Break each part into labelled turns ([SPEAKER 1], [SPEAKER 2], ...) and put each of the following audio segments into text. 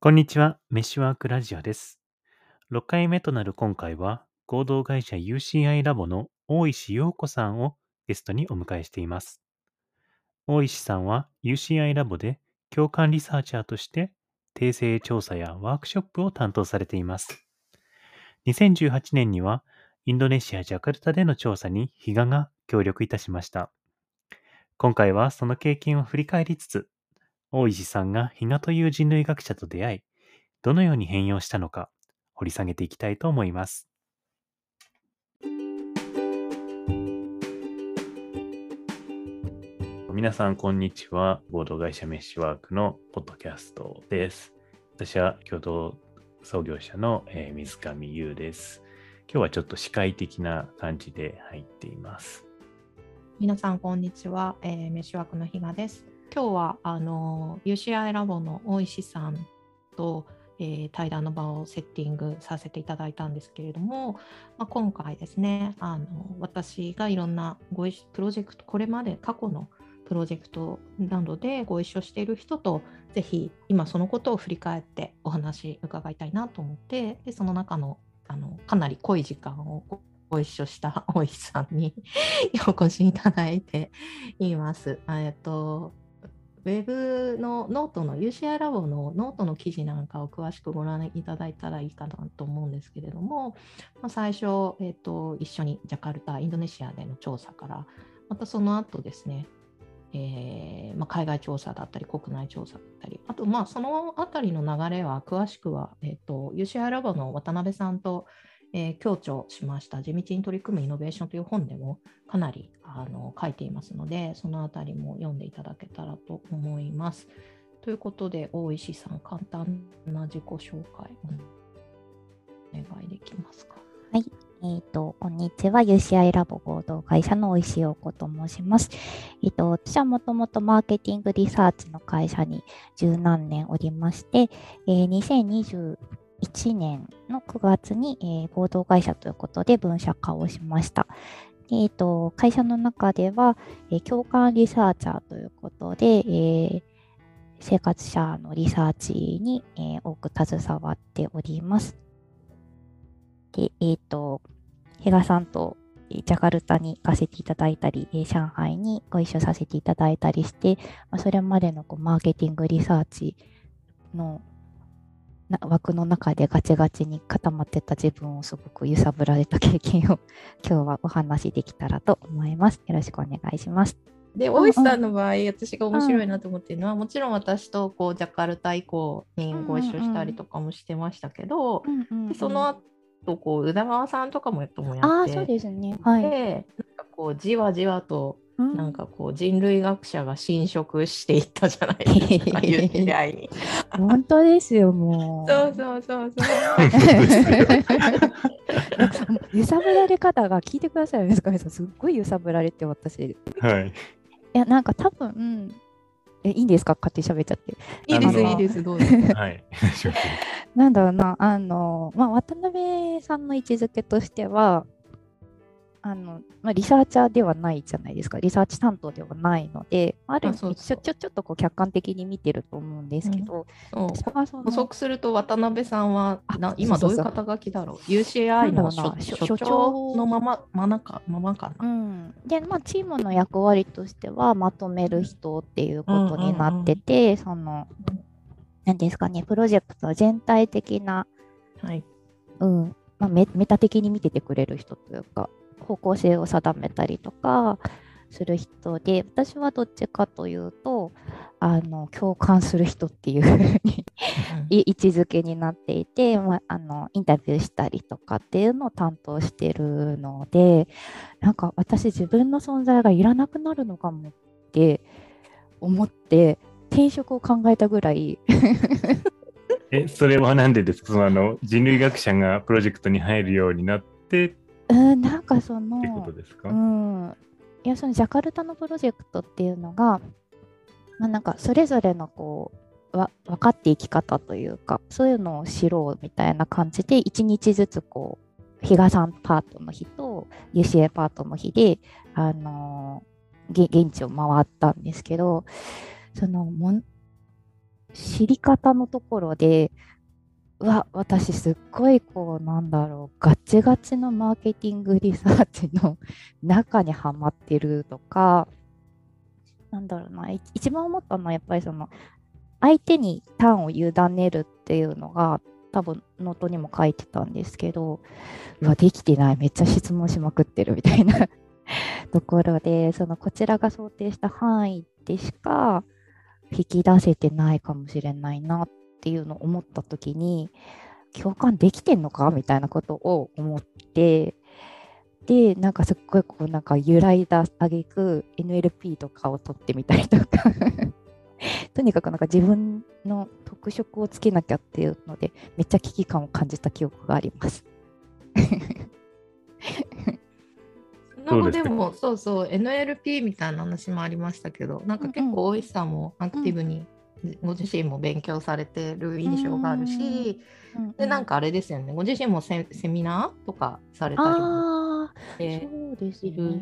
[SPEAKER 1] こんにちは、メッシュワークラジオです。6回目となる今回は、合同会社 UCI ラボの大石陽子さんをゲストにお迎えしています。大石さんは UCI ラボで共感リサーチャーとして訂正調査やワークショップを担当されています。2018年にはインドネシア・ジャカルタでの調査に比嘉が協力いたしました。今回はその経験を振り返りつつ、大石さんが比嘉という人類学者と出会い、どのように変容したのか掘り下げていきたいと思います。皆さん、こんにちは。合同会社メッシュワークのポッドキャストです。私は共同創業者の、えー水上優です。今日はちょっと司会的な感じで入っています。
[SPEAKER 2] 皆さんこんにちは、えーメッシュワークの比嘉です。今日はあの UCI ラボの大石さんと、えー対談の場をセッティングさせていただいたんですけれども、まあ、今回ですねあの私がいろんなご一プロジェクトこれまで過去のプロジェクトなどでご一緒している人とぜひ今そのことを振り返ってお話伺いたいなと思ってでその中のあのかなり濃い時間をご一緒した 大石さんに お越しいただいています。えっとウェブのノートの UCI ラボのノートの記事なんかを詳しくご覧いただいたらいいかなと思うんですけれども、まあ、最初、えっと、一緒にジャカルタ、インドネシアでの調査から、またその後ですね、えーまあ、海外調査だったり、国内調査だったり、あと、まあ、そのあたりの流れは詳しくは、えっと、UCI ラボの渡辺さんと、えー強調しました地道に取り組むイノベーションという本でもかなりあの書いていますので、そのあたりも読んでいただけたらと思います。ということで、大石さん、簡単な自己紹介お願いできますか？
[SPEAKER 3] はいえー、と、こんにちは。UCI ラボ合同会社の大石尾子と申します。えー、と、私はもともとマーケティングリサーチの会社に十何年おりまして、えー2021年の9月に、えー合同会社ということで分社化をしました。えー、と会社の中では、えー共感リサーチャーということで、えー生活者のリサーチに、えー多く携わっております。で、えっ、と、比嘉さんとジャカルタに行かせていただいたり、上海にご一緒させていただいたりして、それまでのこうマーケティングリサーチの枠の中でガチガチに固まってた自分をすごく揺さぶられた経験を 今日はお話しできたらと思います。よろしくお願いします。
[SPEAKER 2] で、
[SPEAKER 3] ん
[SPEAKER 2] 大石さんの場合、私が面白いなと思ってるのは、もちろん私とこうジャカルタ以降にご一緒したりとかもしてましたけど、でその後こう宇田川さんとかもやっともや
[SPEAKER 3] ああ、
[SPEAKER 2] って
[SPEAKER 3] そうですね。はい。
[SPEAKER 2] でなんかこうじわじわと
[SPEAKER 3] うん
[SPEAKER 2] なんかこう人類学者が侵食していったじゃないですか、UCI に。
[SPEAKER 3] 本当ですよ、もう。
[SPEAKER 2] そうそうそうそう。
[SPEAKER 3] 揺さぶられ方が聞いてくださいよ、水上さん。すっごい揺さぶられて、私。い
[SPEAKER 1] はい。
[SPEAKER 3] や、なんか多分、え、いいんですか？勝手に喋っちゃって。
[SPEAKER 2] いいです、いいです、どうぞ。
[SPEAKER 1] はい。
[SPEAKER 3] なんだろうな、あの、まあ、渡辺さんの位置づけとしては、あの、まあ、リサーチャーではないじゃないですか。リサーチ担当ではないので、ある意味ちょちょちょっとこう客観的に見てると思うんですけど、
[SPEAKER 2] そう
[SPEAKER 3] 私はその
[SPEAKER 2] 補足すると渡辺さんは
[SPEAKER 3] あ
[SPEAKER 2] な今ど
[SPEAKER 3] そう
[SPEAKER 2] いう肩書きだろう ?UCI の所
[SPEAKER 3] 長
[SPEAKER 2] 長のまままなかままか
[SPEAKER 3] う
[SPEAKER 2] な。
[SPEAKER 3] ん、で、まあ、チームの役割としてはまとめる人っていうことになってて、その、何ですかね、プロジェクト全体的な、
[SPEAKER 2] はい。
[SPEAKER 3] うんまあ、メメタ的に見ててくれる人というか、方向性を定めたりとかする人で、私はどっちかというと、あの共感する人っていうふうにい位置づけになっていて、まあ、あのインタビューしたりとかっていうのを担当してるのでなんか私自分の存在がいらなくなるのかもって思って転職を考えたぐらい
[SPEAKER 1] え、それはなんでですか？そのあの人類学者がプロジェクトに入るようになってっ
[SPEAKER 3] うんなんかそのうん、いやそのジャカルタのプロジェクトっていうのが、まあ、なんかそれぞれのこうわ分かっていき方というかそういうのを知ろうみたいな感じで1日ずつこう比嘉さんパートの日と UCA パートの日で、あのーげ現地を回ったんですけどそのもん知り方のところで、うわ、私すっごいこう、なんだろう、ガチガチのマーケティングリサーチの中にはまってるとか、なんだろうな、一番思ったのはやっぱりその、相手にターンを委ねるっていうのが、多分ノートにも書いてたんですけど、うわ、できてない、めっちゃ質問しまくってるみたいな ところで、そのこちらが想定した範囲でしか引き出せてないかもしれないなっっていうのを思った時に共感できてんのか？みたいなことを思ってでなんかすっごいこうなんか揺らいだあげく NLP とかを取ってみたりとか。とにかくなんか自分の特色をつけなきゃっていうのでめっちゃ危機感を感じた記憶があります。
[SPEAKER 2] なんかでもそうそう NLP みたいな話もありましたけどなんか結構大石さんもアクティブにご自身も勉強されてる印象があるし、うんうん、でなんかあれですよね。ご自身もセミナーとかされたりもしている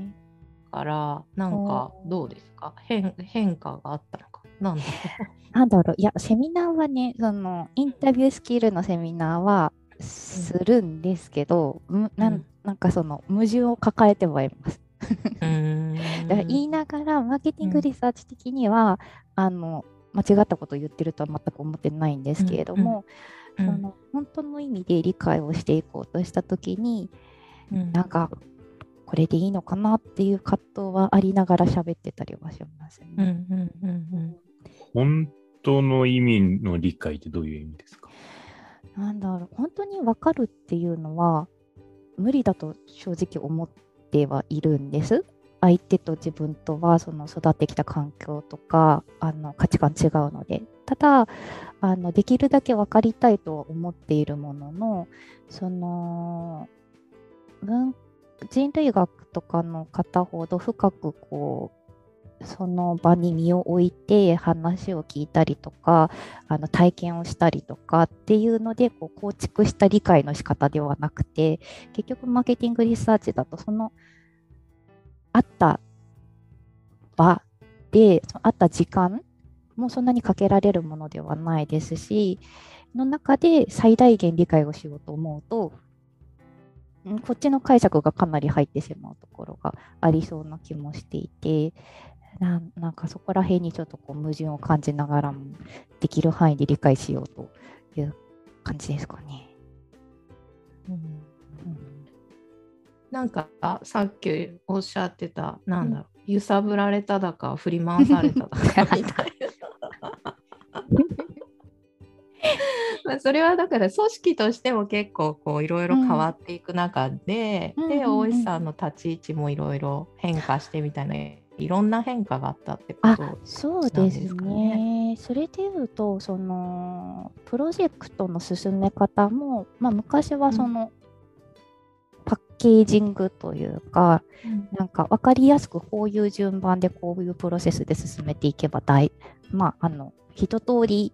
[SPEAKER 2] から、なんかどうですか？変変化があったのか？なんだろ
[SPEAKER 3] う。なんだろう。いやセミナーはねそのインタビュースキルのセミナーはするんですけど、うん、なんなんかその矛盾を抱えてはいます。だから言いながらマーケティングリサーチ的には、うん、あの間違ったことを言ってるとは全く思ってないんですけれども、うんうん、その本当の意味で理解をしていこうとした時に、うん、なんかこれでいいのかなっていう葛藤はありながら喋ってたりはしますね。うんうんうんう
[SPEAKER 1] ん、本当の意味の理解ってどういう意味ですか？
[SPEAKER 3] なんだろう本当に分かるっていうのは無理だと正直思ってはいるんです。相手と自分とはその育ってきた環境とかあの価値観違うので。ただあのできるだけ分かりたいとは思っているもののその文人類学とかの方ほど深くこうその場に身を置いて話を聞いたりとかあの体験をしたりとかっていうのでこう構築した理解の仕方ではなくて結局マーケティングリサーチだとその会った場で、会った時間もそんなにかけられるものではないですし、の中で最大限理解をしようと思うと、こっちの解釈がかなり入ってしまうところがありそうな気もしていて、ななんかそこら辺にちょっとこう矛盾を感じながらも、できる範囲で理解しようという感じですかね。
[SPEAKER 2] うんなんかさっきおっしゃってた、なんだろう、揺さぶられただか、振り回されただかみたいな。まあそれはだから組織としても結構こういろいろ変わっていく中で、うん、で大石さんの立ち位置もいろいろ変化してみたいないろんな変化があったってこと
[SPEAKER 3] ですかね。そうですね。それでいうとそのプロジェクトの進め方も、まあ、昔はその、ケージングというか、うん、なんか分かりやすくこういう順番でこういうプロセスで進めていけば大、まあ、あの一通り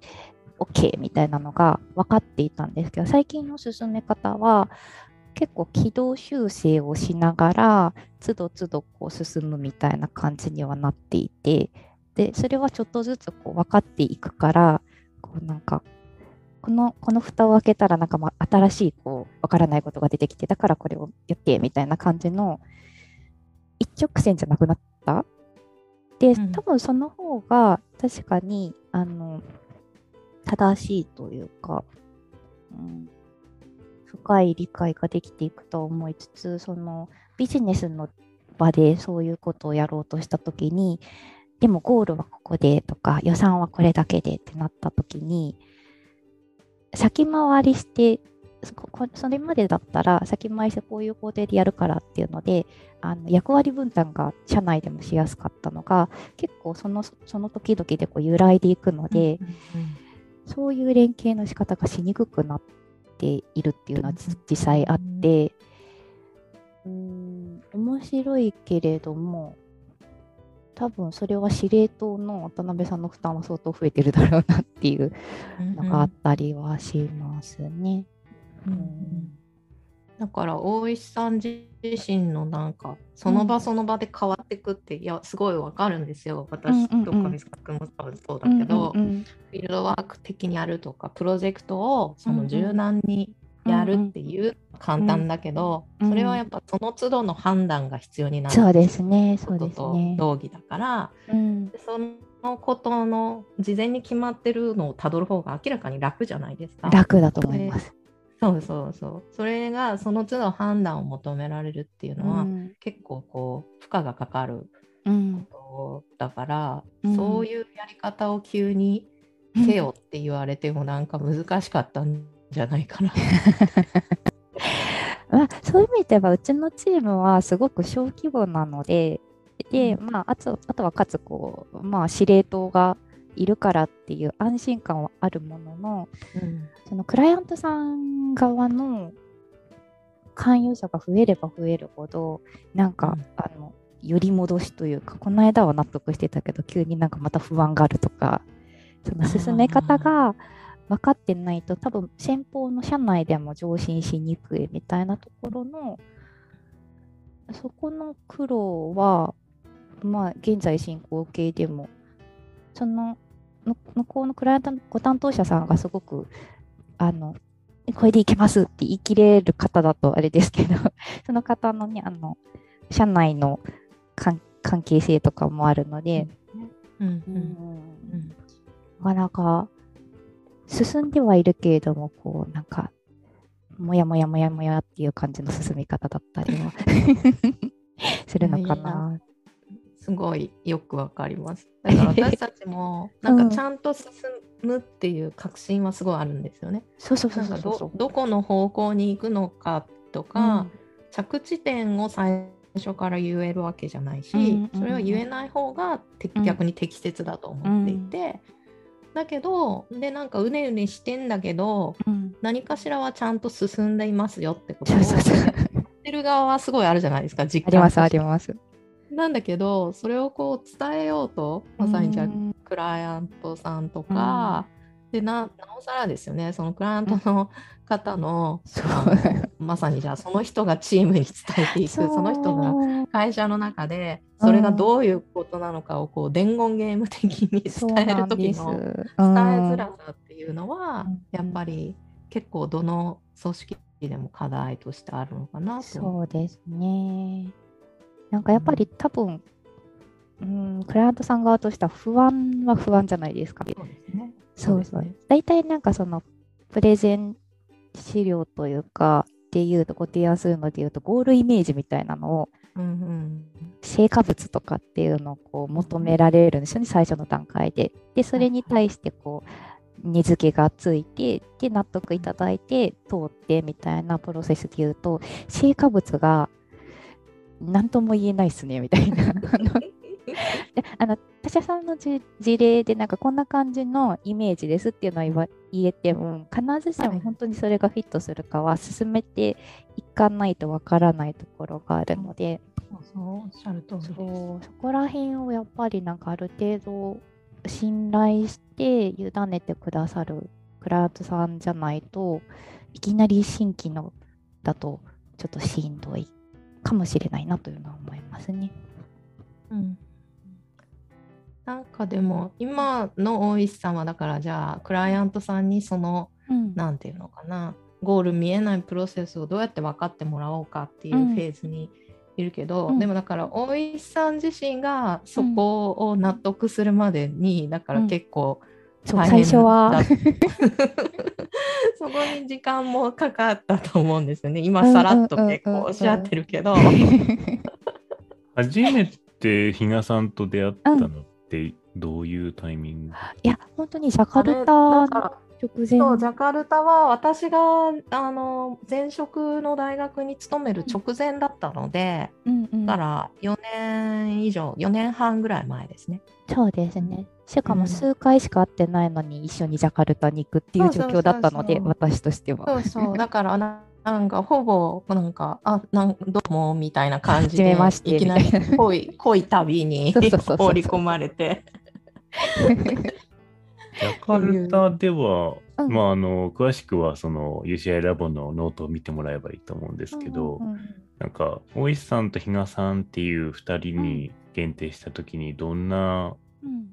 [SPEAKER 3] OK みたいなのが分かっていたんですけど最近の進め方は結構軌道修正をしながらつどつどこう進むみたいな感じにはなっていてでそれはちょっとずつこう分かっていくからこうなんかこの、この蓋を開けたらなんかま新しいこう、わからないことが出てきて、だからこれをやってみたいな感じの一直線じゃなくなった？で、多分その方が確かに、あの、正しいというか、うん、深い理解ができていくと思いつつ、そのビジネスの場でそういうことをやろうとしたときに、でもゴールはここでとか予算はこれだけでってなったときに、先回りしてそれまでだったら先回りしてこういう工程でやるからっていうのであの役割分担が社内でもしやすかったのが結構そのその時々でこう揺らいでいくので、うんうんうん、そういう連携の仕方がしにくくなっているっていうのは実際あって、うん、面白いけれども多分それは司令塔の渡辺さんの負担は相当増えてるだろうなっていうのがあったりはしますね。
[SPEAKER 2] うん、うん、だから大石さん自身のなんかその場その場で変わっていくって、いやすごいわかるんですよ。私とか美坂君も多分そうだけど、
[SPEAKER 3] うんうんうん
[SPEAKER 2] フィールドワーク的にやるとかプロジェクトをそ
[SPEAKER 3] うんうん。
[SPEAKER 2] の柔軟にやるっていう簡単だけど、
[SPEAKER 3] うん
[SPEAKER 2] それはやっぱその都度の判断が必要になる
[SPEAKER 3] そうですね、そう
[SPEAKER 2] ことと
[SPEAKER 3] ですね。
[SPEAKER 2] 同義だから、
[SPEAKER 3] うん、
[SPEAKER 2] でそのことの事前に決まってるのをたどる方が明らかに楽じゃないですか。
[SPEAKER 3] 楽だと思います。
[SPEAKER 2] そうそうそう。それがその都度判断を求められるっていうのは、
[SPEAKER 3] うん
[SPEAKER 2] 結構こう負荷がかかる
[SPEAKER 3] うん
[SPEAKER 2] ことだから、
[SPEAKER 3] うん
[SPEAKER 2] そういうやり方を急にせよって言われてもなんか難しかったんじゃないかな。
[SPEAKER 3] まあ、そういう意味ではうちのチームはすごく小規模なのでで、まあ、あとあとはかつこう、まあ、司令塔がいるからっていう安心感はあるものの
[SPEAKER 2] うん。
[SPEAKER 3] そのクライアントさん側の勧誘者が増えれば増えるほどなんか、
[SPEAKER 2] うん。
[SPEAKER 3] あのより戻しというかこの間は納得してたけど急になんかまた不安があるとかその進め方が分かってないと多分先方の社内でも上進しにくいみたいなところのそこの苦労はまあ現在進行形でもそのむ向こうのクライアントのご担当者さんがすごくあのこれでいけますって言い切れる方だとあれですけど その方のねあの社内の関関係性とかもあるので、
[SPEAKER 2] うん
[SPEAKER 3] う
[SPEAKER 2] うんん。
[SPEAKER 3] なかなか進んではいるけれども、こう、なんか、もやもやもやもやっていう感じの進み方だったりは するのかな。
[SPEAKER 2] すごいよくわかります。だから私たちも なんかちゃんと進むっていう確信はすごいあるんですよね。
[SPEAKER 3] そうそうそうんそう
[SPEAKER 2] どどこの方向に行くのかとか、着地点を最初から言えるわけじゃないし、
[SPEAKER 3] うんうんうん
[SPEAKER 2] それは言えない方が逆に適切だと思っていて、だけどでなんかうねうねしてんだけど
[SPEAKER 3] うん。
[SPEAKER 2] 何かしらはちゃんと進んでいますよってこと。をてる側はすごいあるじゃないですか実
[SPEAKER 3] ありますあります。
[SPEAKER 2] なんだけどそれをこう伝えようとまさにじゃあ
[SPEAKER 3] うん
[SPEAKER 2] クライアントさんとか、でななおさらですよね。そのクライアントの方の、まさにじゃあその人がチームに伝えていくその人が
[SPEAKER 3] が
[SPEAKER 2] 会社の中でそれがどういうことなのかをこう伝言ゲーム的に伝える時の伝えづらさっていうのは
[SPEAKER 3] うん
[SPEAKER 2] やっぱり結構どの組織でも課題としてあるのかなと。
[SPEAKER 3] そうですね。なんかやっぱり多分、うん、クライアントさん側としては不安は不安じゃないですか。
[SPEAKER 2] そうですね。
[SPEAKER 3] そうそう
[SPEAKER 2] ですね。
[SPEAKER 3] 大体なんかそのプレゼン資料というか、っていうとご提案するのでいうとゴールイメージみたいなのを
[SPEAKER 2] うんうん
[SPEAKER 3] 成果物とかっていうのをこう求められるんですよね最初の段階で。でそれに対してこう根付けがついてで納得いただいて通ってみたいなプロセスでいうと成果物が何とも言えないっすねみたいな。あの であの他社さんのじ事例でなんかこんな感じのイメージですっていうのは言えても必ずし
[SPEAKER 2] はい
[SPEAKER 3] も本当にそれがフィットするかは進めていかないとわからないところがあるので、
[SPEAKER 2] そうそうおっしゃる通りです。
[SPEAKER 3] そうそこら辺をやっぱりなんかある程度信頼して委ねてくださるクライアントさんじゃないといきなり新規のだとちょっとしんどいかもしれないなというのは思いますね。
[SPEAKER 2] うんなんかでも今の大石さんはだからじゃあクライアントさんにその
[SPEAKER 3] うん。
[SPEAKER 2] なんていうのかなゴール見えないプロセスをどうやって分かってもらおうかっていう
[SPEAKER 3] うん
[SPEAKER 2] フェーズにいるけど、
[SPEAKER 3] うん。
[SPEAKER 2] でもだから大石さん自身がそこを納得するまでにだから結構大変
[SPEAKER 3] 最初は。
[SPEAKER 2] だ そこに時間もかかったと思うんですよね。今さらっと結構おっしゃってるけど。
[SPEAKER 1] 初めて比嘉さんと出会ったのってどういうタイミング、
[SPEAKER 3] いや本当にジャカルタ直前
[SPEAKER 2] そうジャカルタは私があの前職の大学に勤める直前だったので、
[SPEAKER 3] うんうん
[SPEAKER 2] だから4年以上4年半ぐらい前ですね。
[SPEAKER 3] そうですね。しか
[SPEAKER 2] うん
[SPEAKER 3] も数回しか会ってないのに一緒にジャカルタに行くっていう状況だったので、
[SPEAKER 2] そうそうそう
[SPEAKER 3] 私としては。
[SPEAKER 2] そうそうだからななんかほぼなんかあなんどうもみたいな感じで
[SPEAKER 3] まして
[SPEAKER 2] いきなり濃い濃い旅に放り込まれて。
[SPEAKER 1] ジャカルタでは
[SPEAKER 3] ううん。
[SPEAKER 1] まあ、あの、詳しくはその UCI ラボのノートを見てもらえばいいと思うんですけど、
[SPEAKER 3] うんうん
[SPEAKER 1] なんか、大石さんと比嘉さんっていう2人に限定したときに、どんな
[SPEAKER 3] うん。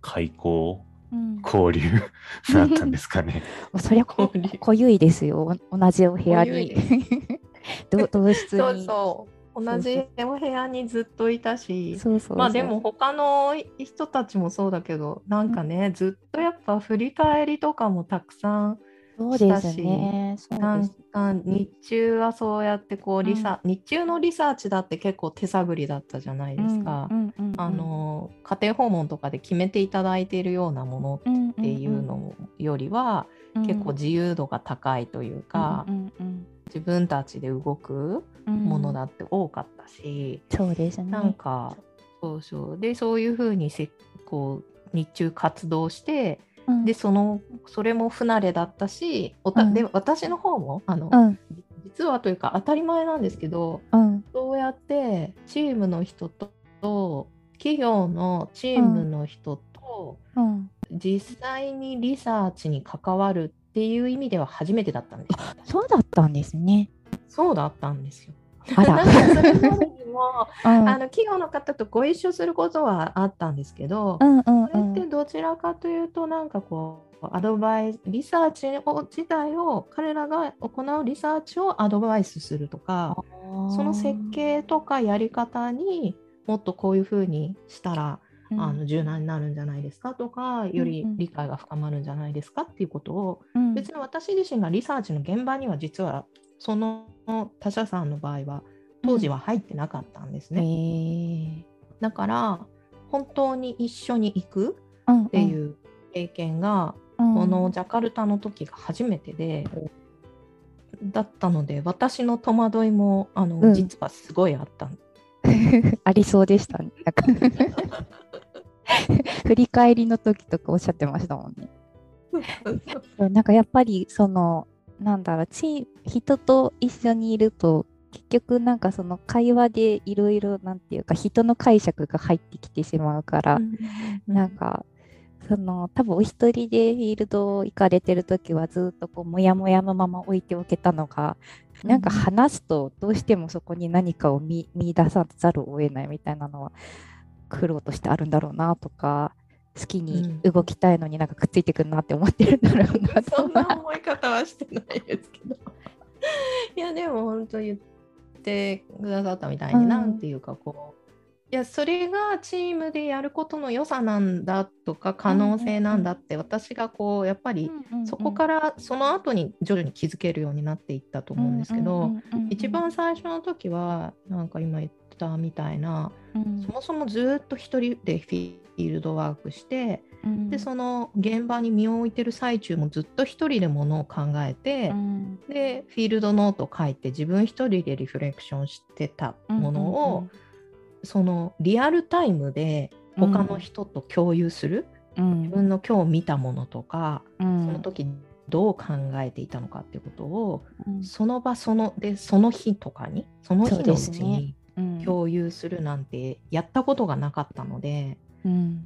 [SPEAKER 1] 開口、
[SPEAKER 3] うん
[SPEAKER 1] 交流。だったんですかね。
[SPEAKER 3] そりゃこ濃ゆいですよ。お同じお部屋に。
[SPEAKER 2] で
[SPEAKER 3] 同同室に。
[SPEAKER 2] そうそう。同じお部屋にずっといたし。まあでも他の人たちもそうだけどなんかね、ずっとやっぱ振り返りとかもたくさん
[SPEAKER 3] そうですね。
[SPEAKER 2] 日中はそうやってこうリサ、日中のリサーチだって結構手探りだったじゃないですか。
[SPEAKER 3] うんうんうんうん。
[SPEAKER 2] あの家庭訪問とかで決めていただいているようなものっていうのよりは、結構自由度が高いというか、
[SPEAKER 3] うんうん
[SPEAKER 2] 自分たちで動く
[SPEAKER 3] うん
[SPEAKER 2] ものだって多かったし、
[SPEAKER 3] そうですね。
[SPEAKER 2] なんかそうそう。でそういうふうにせこう日中活動して
[SPEAKER 3] うん。
[SPEAKER 2] でそのそれも不慣れだったしおた、
[SPEAKER 3] うん。
[SPEAKER 2] で私の方もあの、
[SPEAKER 3] うん。
[SPEAKER 2] 実はというか当たり前なんですけど
[SPEAKER 3] うん。
[SPEAKER 2] そうやってチームの人とと企業のチームの人と、
[SPEAKER 3] うん。
[SPEAKER 2] 実際にリサーチに関わるっていう意味では初めてだったんですよ。
[SPEAKER 3] そうだったんですね。
[SPEAKER 2] そうだったんですよ。
[SPEAKER 3] あら
[SPEAKER 2] それまでにも
[SPEAKER 3] うん。
[SPEAKER 2] あの企業の方とご一緒することはあったんですけど、
[SPEAKER 3] うんうんう
[SPEAKER 2] それ
[SPEAKER 3] ん
[SPEAKER 2] ってどちらかというとなんかこうアドバイスリサーチを自体を彼らが行うリサーチをアドバイスするとかその設計とかやり方にもっとこういうふうにしたら、
[SPEAKER 3] うん。
[SPEAKER 2] あの柔軟になるんじゃないですかとかより理解が深まるんじゃないですかっていうことを
[SPEAKER 3] うん。
[SPEAKER 2] 別に私自身がリサーチの現場には実はその他社さんの場合は当時は入ってなかったんです
[SPEAKER 3] へ
[SPEAKER 2] ね。
[SPEAKER 3] え
[SPEAKER 2] だから本当に一緒に行く
[SPEAKER 3] うん
[SPEAKER 2] っていう経験が、
[SPEAKER 3] うん
[SPEAKER 2] このジャカルタの時が初めてで、だったので私の戸惑いもあの、
[SPEAKER 3] うん
[SPEAKER 2] 実はすごいあったん
[SPEAKER 3] ありそうでしたね。振り返りの時とかおっしゃってましたもんね。なんかやっぱりそのなんだろうチー人と一緒にいると結局なんかその会話でいろいろなんていうか人の解釈が入ってきてしまうから、なんかその多分お一人でフィールド行かれてる時はずっとこうモヤモヤのまま置いておけたのがなんか話すとどうしてもそこに何かを見見出さざるを得ないみたいなのは苦労としてあるんだろうなとか好きに動きたいのになんかくっついてくるなって思ってるんだろうな。と
[SPEAKER 2] そんな思い方はしてないですけど。いやでも本当言ってくださったみたいに、
[SPEAKER 3] うん。
[SPEAKER 2] なんていうかこういやそれがチームでやることの良さなんだとか可能性なんだって私がこうやっぱりそこからその後に徐々に気づけるようになっていったと思うんですけど、一番最初の時はなん。か今言ったみたいなそもそもずっと一人でフィールドワークしてでその現場に身を置いてる最中もずっと一人でものを考えて、でフィールドノートを書いて自分一人でリフレクションしてたものを、そのリアルタイムで他の人と共有する、自分の今日見たものとか、その時どう考えていたのかっていうことを、その場そのでその日とかにその日のうちに共有するなんてやったことがなかったので、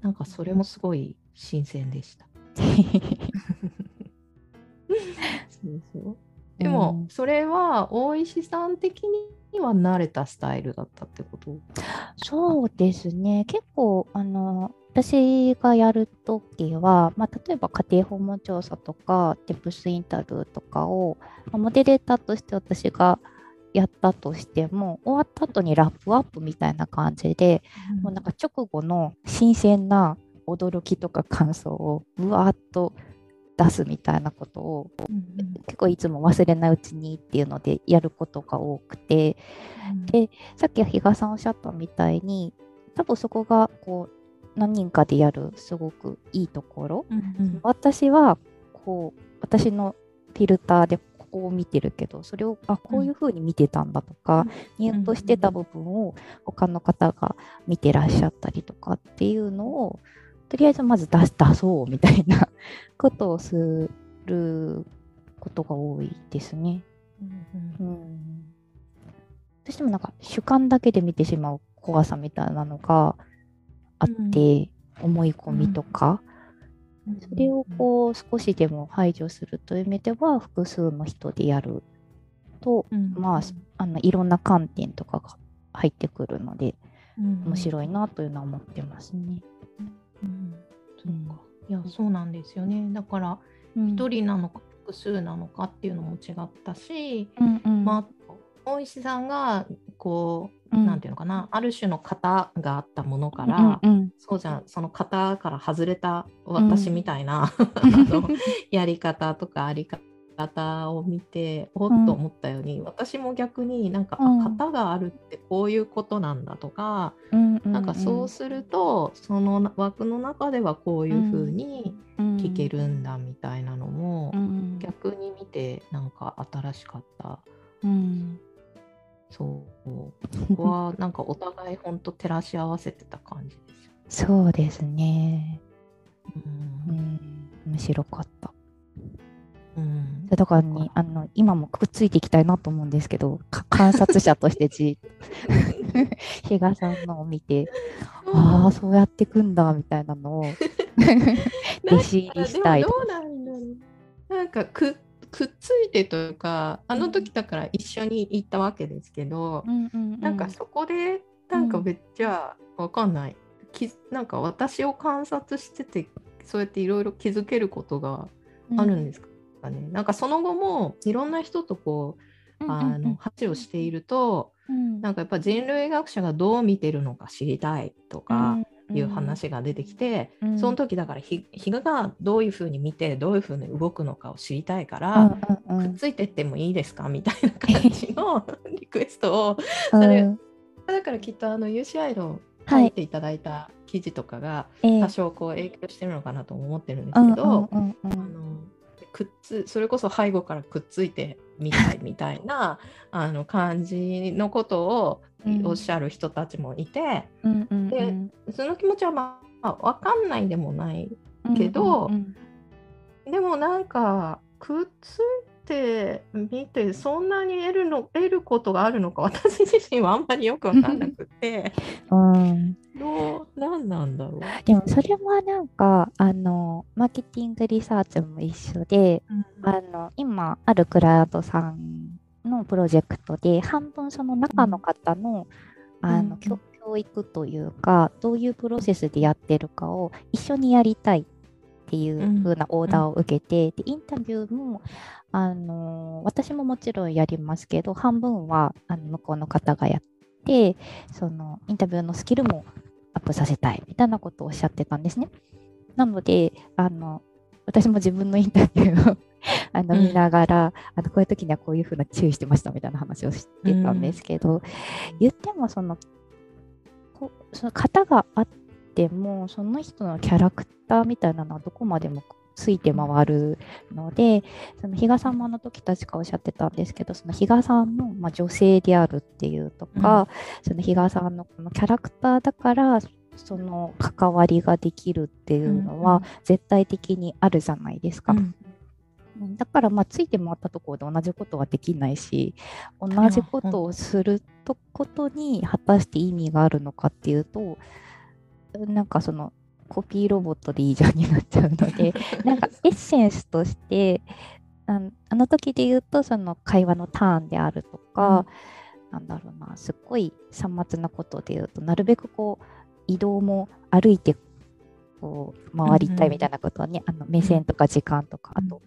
[SPEAKER 2] なんかそれもすごい新鮮でした。そ うそうでも、それは大石さん的には慣れたスタイルだったってこと？
[SPEAKER 3] そうですね。結構あの私がやるときは、まあ、例えば家庭訪問調査とかテプスインタビューとかを、まあ、モデレーターとして私がやったとしても終わった後にラップアップみたいな感じで、うん、もうなんか直後の新鮮な驚きとか感想をぶわーっと出すみたいなことを、うん、結構いつも忘れないうちにっていうのでやることが多くて、うん、でさっき比嘉さんおっしゃったみたいに多分そこがこう何人かでやるすごくいいところ、うん、私はこう私のフィルターでここを見てるけどそれをあこういうふうに見てたんだとか、ミュートしてた部分を他の方が見てらっしゃったりとかっていうのをとりあえずまず出出そうみたいな ことをすることが多いですね。うん、うん、どうしてもなんか主観だけで見てしまう怖さみたいなのがあって、うん、思い込みとか、それをこう少しでも排除するという意味では複数の人でやると、
[SPEAKER 2] うん。
[SPEAKER 3] まああのいろんな観点とかが入ってくるので
[SPEAKER 2] うん。
[SPEAKER 3] 面白いなというのは思ってますね。
[SPEAKER 2] うん。そうか。いやそうなんですよね。だから
[SPEAKER 3] うん。
[SPEAKER 2] 一人なのか複数なのかっていうのも違ったし、
[SPEAKER 3] うんうん。
[SPEAKER 2] まあ大石さんがこう、
[SPEAKER 3] うん。
[SPEAKER 2] なんていうのかな。ある種の型があったものから、
[SPEAKER 3] うんうん
[SPEAKER 2] そうじゃんその型から外れた私みたいな、あのやり方とかあり方を見ておっと思ったように、私も逆になんか、あ
[SPEAKER 3] うん。
[SPEAKER 2] 型があるってこういうことなんだとか、
[SPEAKER 3] うんうん
[SPEAKER 2] なんかそうするとその枠の中ではこういう風に聞けるんだみたいなのも、
[SPEAKER 3] うん。
[SPEAKER 2] 逆に見てなんか新しかった。
[SPEAKER 3] うん
[SPEAKER 2] そう。ここはなんかお互い本当照らし合わせてた感じですよ。
[SPEAKER 3] そうですね。
[SPEAKER 2] う
[SPEAKER 3] うんん面白かった。
[SPEAKER 2] うん。
[SPEAKER 3] だからね、あの今もくっついていきたいなと思うんですけど、か 観察者としてじーっと比嘉さんのを見て、ああ、そうやっていくんだみたいなのを 弟子入りしたい
[SPEAKER 2] なんかくくっついてというかあの時だから一緒に行ったわけですけど、
[SPEAKER 3] うんうんうん。
[SPEAKER 2] なんかそこでなんかめっちゃわかんない、きなんか私を観察しててそうやっていろいろ気づけることがあるんですかね、なんかその後もいろんな人とこう、
[SPEAKER 3] うんうん
[SPEAKER 2] あの話をしていると、
[SPEAKER 3] うん。
[SPEAKER 2] なんかやっぱ人類学者がどう見てるのか知りたいとかいう話が出てきて、
[SPEAKER 3] うん。
[SPEAKER 2] その時だからひ比嘉がどういうふうに見てどういうふうに動くのかを知りたいか
[SPEAKER 3] うん
[SPEAKER 2] ら、
[SPEAKER 3] うんうん。
[SPEAKER 2] くっついてってもいいですか？みたいな感じの リクエストを
[SPEAKER 3] うん。
[SPEAKER 2] れだからきっとあの UCI の
[SPEAKER 3] はい
[SPEAKER 2] 書いていただいた記事とかが
[SPEAKER 3] ええ。
[SPEAKER 2] 多少こう影響してるのかなとも思ってるんですけど、あのくっつそれこそ背後からくっついてみたいみたいなあの感じのことを
[SPEAKER 3] うん。
[SPEAKER 2] おっしゃる人たちもいて、
[SPEAKER 3] うんうん
[SPEAKER 2] で
[SPEAKER 3] うん。
[SPEAKER 2] その気持ちはまあ分かんないでもないけど
[SPEAKER 3] うん
[SPEAKER 2] でもなんかくっついてみてそんなに得るの得ることがあるのか私自身はあんまりよく分かんなくて。
[SPEAKER 3] うん。うん
[SPEAKER 2] どう何なんだろう。
[SPEAKER 3] でもそれはなんかあのマーケティングリサーチも一緒であの今あるクライアントさんのプロジェクトで半分その中の方の,、あ
[SPEAKER 2] うん。
[SPEAKER 3] の教教育というかどういうプロセスでやってるかを一緒にやりたいっていう風なオーダーを受けて、でインタビューもあの私ももちろんやりますけど半分はあの向こうの方がやってそのインタビューのスキルもアップさせたいみたいなことをおっしゃってたんですね。なのであの私も自分のインタビューを あの
[SPEAKER 2] うん。
[SPEAKER 3] 見ながら、あのこういう時にはこういうふうな注意してましたみたいな話をしてたんですけど、言ってもそのこその型があってもその人のキャラクターみたいなのはどこまでもついて回るのでその比嘉さんもあの時確かおっしゃってたんですけどその比嘉さんの、まあ、女性であるっていうとか、その比嘉さんのこのキャラクターだからその関わりができるっていうのは絶対的にあるじゃないですか。
[SPEAKER 2] うん
[SPEAKER 3] うん。だからまあついて回ったところで同じことはできないし同じことをするとことに果たして意味があるのかっていうとなんかそのコピーロボットでいいじゃんになっちゃうので なんかエッセンスとしてあのあの時で言うとその会話のターンであるとか、なんだろうなすっごいさまつなことで言うとなるべくこう移動も歩いてこう回りたいみたいなことはね、あの目線とか時間とか、あと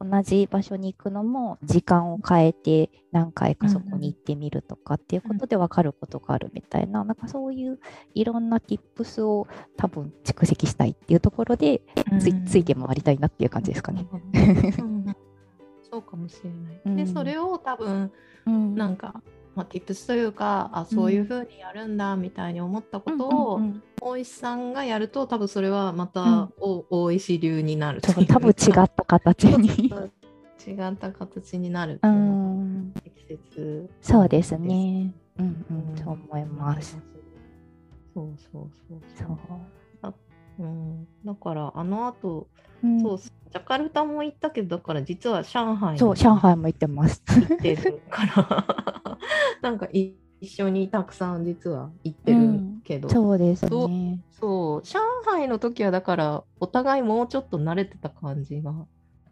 [SPEAKER 3] 同じ場所に行くのも時間を変えて何回かそこに行ってみるとかっていうことで分かることがあるみたいな、なんかそういういろんな tips を多分蓄積したいっていうところでついついて回りたいなっていう感じですかね。
[SPEAKER 2] うん。そうかもしれない。で
[SPEAKER 3] うん。
[SPEAKER 2] それを多分
[SPEAKER 3] うん。
[SPEAKER 2] なん。か、まあ、tips というかあそういうふうにやるんだみたいに思ったことを、
[SPEAKER 3] うんうんうん
[SPEAKER 2] 大石さんがやると多分それはま
[SPEAKER 3] うん
[SPEAKER 2] た、お大石流になるう
[SPEAKER 3] 多分多分違った形に。
[SPEAKER 2] 違った形になる
[SPEAKER 3] う
[SPEAKER 2] 適切
[SPEAKER 3] そうですね。うんうん、そう思います。。
[SPEAKER 2] そうそうそう
[SPEAKER 3] そ
[SPEAKER 2] そうう。うん、だからあの後、
[SPEAKER 3] うん
[SPEAKER 2] そうジャカルタも行ったけどだから実は上海に
[SPEAKER 3] そう、上海も行ってます。
[SPEAKER 2] 行ってるから なんか一緒にたくさん実は行ってるけど、
[SPEAKER 3] そうです
[SPEAKER 2] ど
[SPEAKER 3] ね。
[SPEAKER 2] そう上海の時はだからお互いもうちょっと慣れてた感じが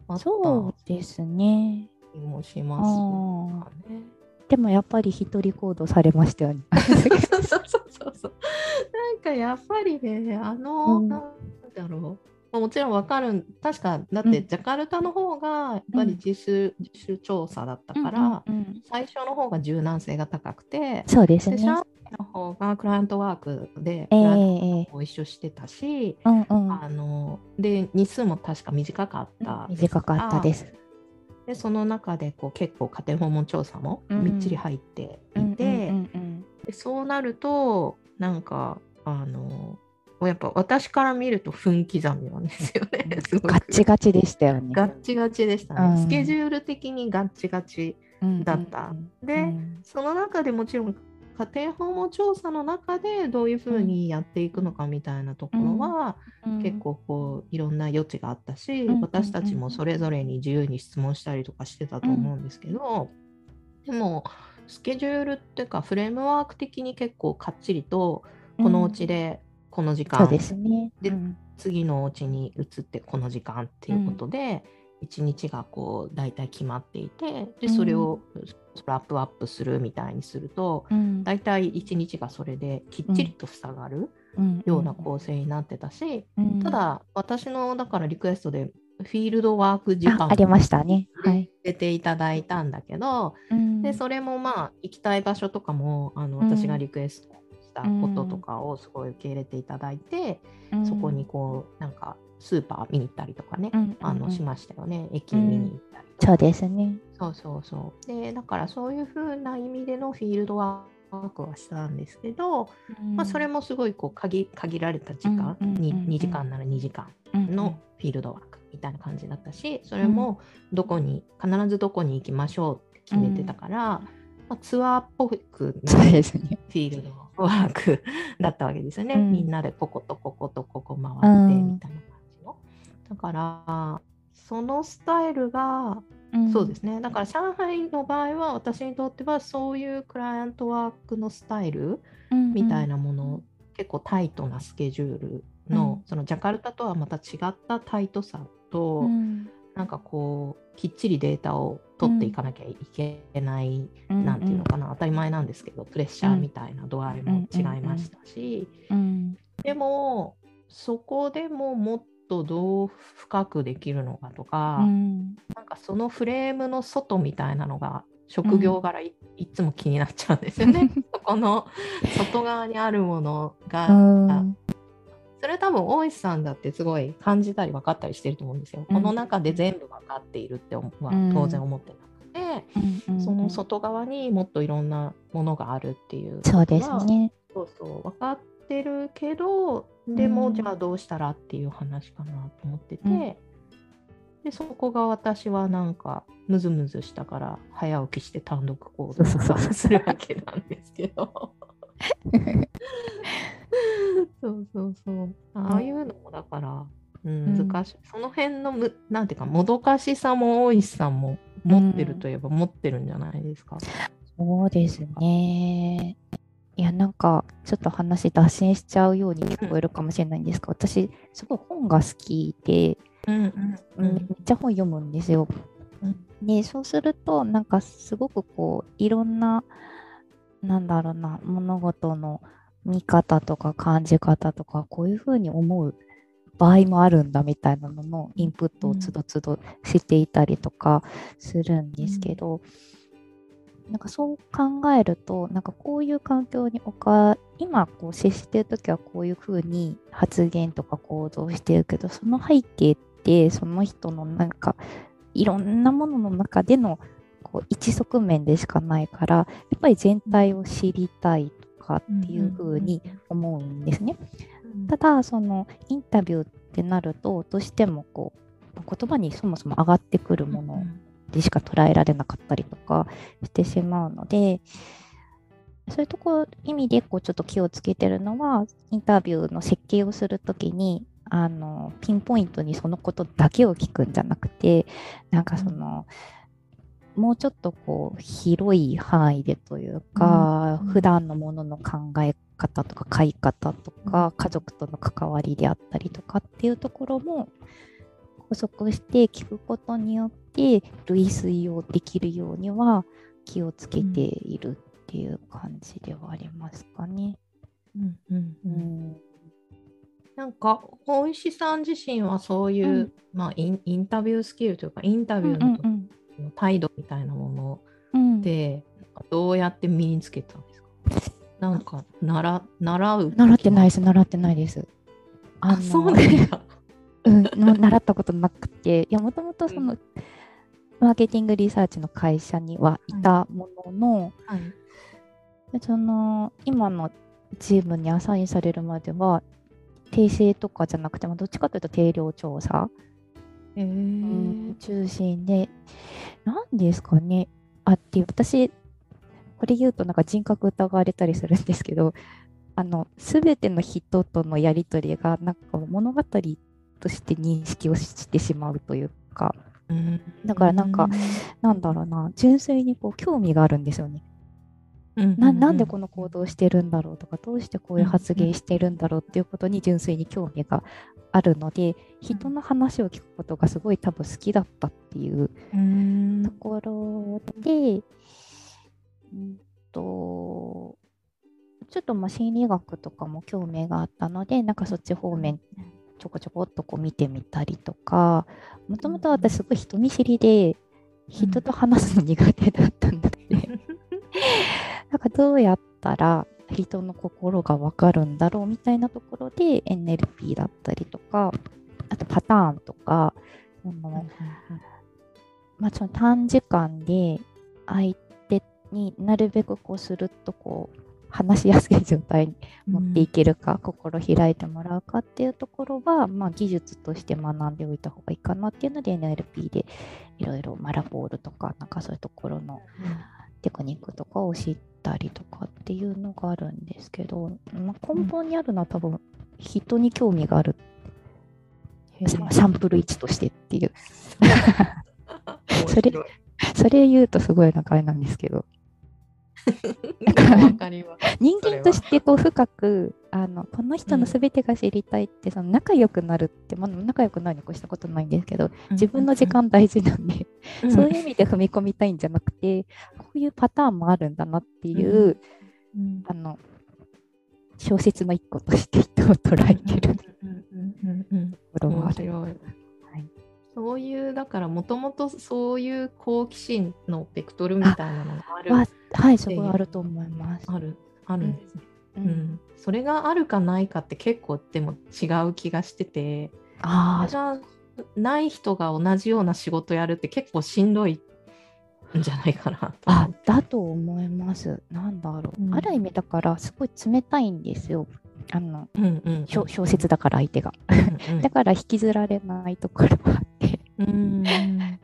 [SPEAKER 2] あった
[SPEAKER 3] そうですね。
[SPEAKER 2] 気もし
[SPEAKER 3] あ
[SPEAKER 2] ますね。
[SPEAKER 3] でもやっぱり一人行動されましたよね。
[SPEAKER 2] そうそうそうそう。なんかやっぱりね、あの、
[SPEAKER 3] うん
[SPEAKER 2] なんだろう。まあもちろんわかる確かだって
[SPEAKER 3] うん
[SPEAKER 2] ジャカルタの方がやっぱり自主,、自主調査だったから、
[SPEAKER 3] うんうんうん
[SPEAKER 2] 最初の方が柔軟性が高くて、
[SPEAKER 3] そうですね。
[SPEAKER 2] の方がクライアントワークで、
[SPEAKER 3] ええ
[SPEAKER 2] クライアン
[SPEAKER 3] ええ
[SPEAKER 2] トを一緒してたし、
[SPEAKER 3] うんうん。
[SPEAKER 2] あので日数も確か短かった
[SPEAKER 3] 短かったです。
[SPEAKER 2] でその中でこう結構家庭訪問調査も
[SPEAKER 3] うん。
[SPEAKER 2] みっちり入っていて、そうなるとなんかあのやっぱ私から見ると分刻みなんですよね。すごく。
[SPEAKER 3] ガッチガチでしたよね。
[SPEAKER 2] ガッチガチでしたね、
[SPEAKER 3] うん。
[SPEAKER 2] スケジュール的にガッチガチだった。で、
[SPEAKER 3] うん。
[SPEAKER 2] その中でもちろん家庭訪問調査の中でどういうふうにやっていくのかみたいなところは、
[SPEAKER 3] うん。
[SPEAKER 2] 結構こういろんな余地があったし、
[SPEAKER 3] うん
[SPEAKER 2] 私たちもそれぞれに自由に質問したりとかしてたと思うんですけど、でもスケジュールっていうかフレームワーク的に結構かっちりとこのお家でこの時間、
[SPEAKER 3] ですね。
[SPEAKER 2] で
[SPEAKER 3] うん。
[SPEAKER 2] 次のお家に移ってこの時間っていうことで、一日がこう大体決まっていてでそれをラップアップするみたいにすると、
[SPEAKER 3] うん。
[SPEAKER 2] 大体一日がそれできっちりと塞がる
[SPEAKER 3] うん。
[SPEAKER 2] ような構成になってたし、
[SPEAKER 3] うん。
[SPEAKER 2] ただ私のだからリクエストでフィールドワーク時間
[SPEAKER 3] あありましたね。はい。
[SPEAKER 2] 入れていただいたんだけど、
[SPEAKER 3] うん。
[SPEAKER 2] でそれもまあ行きたい場所とかもあの
[SPEAKER 3] うん。
[SPEAKER 2] 私がリクエストしたこととかをすごい受け入れていただいて、そこにこうなんかスーパー見に行ったりとかね、
[SPEAKER 3] うん
[SPEAKER 2] あの
[SPEAKER 3] うん。
[SPEAKER 2] しましたよね。駅見に行ったりとか、
[SPEAKER 3] そうですね。
[SPEAKER 2] そうそうそう。でだからそういう風な意味でのフィールドワークはしたんですけど、まあ、それもすごいこう限限られた時間、
[SPEAKER 3] うんうんうんうん。
[SPEAKER 2] に 2, 時間なら2時間
[SPEAKER 3] うん
[SPEAKER 2] のフィールドワークみたいな感じだったしそれもどこに必ずどこに行きましょうって決めてたから、まあ、ツアーっぽくな
[SPEAKER 3] ですね。
[SPEAKER 2] ィールドワークだったわけですよね、
[SPEAKER 3] うん。
[SPEAKER 2] みんなでこことこことここ回って
[SPEAKER 3] うん
[SPEAKER 2] みたいな感。だからそのスタイルが
[SPEAKER 3] ん。
[SPEAKER 2] そうですね。だから上海の場合は私にとってはそういうクライアントワークのスタイルみたいなもの、結構タイトなスケジュールの、
[SPEAKER 3] うん。
[SPEAKER 2] そのジャカルタとはまた違ったタイトさと、
[SPEAKER 3] うん。
[SPEAKER 2] なんかこうきっちりデータを取っていかなきゃいけない、なんていうのかな当たり前なんですけどプレッシャーみたいな度合いも違いましたし、
[SPEAKER 3] うん。
[SPEAKER 2] でもそこでももっとどう深くできるのかとか、
[SPEAKER 3] うん。
[SPEAKER 2] なんかそのフレームの外みたいなのが職業柄い,、いつも気になっちゃうんですよね。そ この外側にあるものが、
[SPEAKER 3] うん。
[SPEAKER 2] それ多分大石さんだってすごい感じたり分かったりしてると思うんですよ。
[SPEAKER 3] うん。
[SPEAKER 2] この中で全部分かっているって思は
[SPEAKER 3] うん。
[SPEAKER 2] 当然思ってなくて、
[SPEAKER 3] うん
[SPEAKER 2] その外側にもっといろんなものがあるっていう
[SPEAKER 3] そうです
[SPEAKER 2] は
[SPEAKER 3] ね。
[SPEAKER 2] そうそう分かってるけどでも、
[SPEAKER 3] うん。
[SPEAKER 2] じゃあどうしたらっていう話かなと思ってて、
[SPEAKER 3] うん。
[SPEAKER 2] でそこが私はなんかムズムズしたから早起きして単独行動するわけなんですけど。そうそうそう。ああいうのもだから、うん、
[SPEAKER 3] うん
[SPEAKER 2] 難しい、その辺のむなんていうかもどかしさも大石さんも持ってるといえば持ってるんじゃないですか。
[SPEAKER 3] そうですね。いや、なんか、ちょっと話脱線しちゃうように聞こえるかもしれないんですが、私、すごい本が好きで、
[SPEAKER 2] うんうん
[SPEAKER 3] めっちゃ本読むんですよ。
[SPEAKER 2] うん。
[SPEAKER 3] で、そうすると、なんかすごくこう、いろんな、なんだろうな、物事の見方とか感じ方とか、こういうふうに思う場合もあるんだみたいなののインプットをつどつどしていたりとかするんですけど、なんかそう考えると、なんかこういう環境におか、今こう接してるときはこういうふうに発言とか行動してるけど、その背景ってその人のなんかいろんなものの中でのこう一側面でしかないから、やっぱり全体を知りたいとかっていうふうに思うんですね。ただ、そのインタビューってなると、どうしてもこう言葉にそもそも上がってくるものでしか捉えられなかったりとかしてしまうので、そういうところ、意味でこうちょっと気をつけてるのは、インタビューの設計をするときに、あのピンポイントにそのことだけを聞くんじゃなくて、なんかその、もうちょっとこう広い範囲でというか、
[SPEAKER 2] うん。
[SPEAKER 3] 普段のものの考え方とか買い方とか、家族との関わりであったりとかっていうところも補足して聞くことによって類推をできるようには気をつけているっていう感じではありますかね。
[SPEAKER 2] うんうん
[SPEAKER 3] う
[SPEAKER 2] うん。
[SPEAKER 3] ん
[SPEAKER 2] なんか大石さん自身はそういう、
[SPEAKER 3] うん。
[SPEAKER 2] まあ、インインタビュースキルというかインタ
[SPEAKER 3] うん
[SPEAKER 2] ビューのの態度みたいなもの
[SPEAKER 3] うん。
[SPEAKER 2] って、どうやって身につけたんですか？なんか習習う
[SPEAKER 3] 習ってない
[SPEAKER 2] い
[SPEAKER 3] です、習ってないです。
[SPEAKER 2] あ
[SPEAKER 3] の
[SPEAKER 2] そうなんだ。
[SPEAKER 3] うん、の習ったことなくて、いや、もともとその、マーケティングリサーチの会社にはいたものの、
[SPEAKER 2] はい。
[SPEAKER 3] でその、今のチームにアサインされるまでは、訂正とかじゃなくても、どっちかというと定量調査、
[SPEAKER 2] へー。
[SPEAKER 3] うん中心で、なんですかね、あっていう、私、これ言うとなんか人格疑われたりするんですけど、あの、すべての人とのやりとりが、なんか物語として認識をしてしまうというか、
[SPEAKER 2] うん。
[SPEAKER 3] だからなんかなんだろうな、純粋にこう興味があるんですよね。
[SPEAKER 2] うん。
[SPEAKER 3] ななんでこの行動をしてるんだろうとか、どうしてこういう発言してるんだろうっていうことに純粋に興味があるので、人の話を聞くことがすごい多分好きだったっていう
[SPEAKER 2] うん。
[SPEAKER 3] ところで、うんと、ちょっとまあ心理学とかも興味があったので、なんかそっち方面ちょこちょこっとこう見てみたりとか、もともと私すごい人見知りで、人と話すの苦手だったんだって、なんかどうやったら人の心がわかるんだろうみたいなところで NLP だったりとか、あとパターンとか、そのまあ、その短時間で相手になるべくこうするっとこう話しやすい状態に持っていけるか、心開いてもらうかっていうところは、まあ、技術として学んでおいた方がいいかなっていうので NLP でいろいろマラボールとかなんかそういうところのテクニックとかを知ったりとかっていうのがあるんですけど、まあ、根本にあるのは多分人に興味がある、ササンプル1としてっていう。それそれ言うとすごいなんかあれなんですけど。人間としてこう深くあのこの人の全てが知りたいって、その仲良くなるって、まあ、仲良くなるに越したことないんですけど自分の時間大事なんで、
[SPEAKER 2] うん、
[SPEAKER 3] そういう意味で踏み込みたいんじゃなくてこういうパターンもあるんだなっていう、
[SPEAKER 2] うん。
[SPEAKER 3] あの小説の一個として人を捉えてると
[SPEAKER 2] うんうんうんうん
[SPEAKER 3] ころがある。
[SPEAKER 2] そういうだからもともとそういう好奇心のベクトルみたいなのがある
[SPEAKER 3] ははい、すごいあると思います。
[SPEAKER 2] あるあるんですね、
[SPEAKER 3] う
[SPEAKER 2] うんんそれがあるかないかって結構でも違う気がしてて
[SPEAKER 3] あ
[SPEAKER 2] それがない人が同じような仕事やるって結構しんどいんじゃないかなと
[SPEAKER 3] あ、だと思います。なんだろう。
[SPEAKER 2] うん
[SPEAKER 3] ある意味だから、すごい冷たいんですよ。あの、
[SPEAKER 2] うんうん
[SPEAKER 3] 小小説だから相手が。だから引きずられないところがあって、
[SPEAKER 2] うん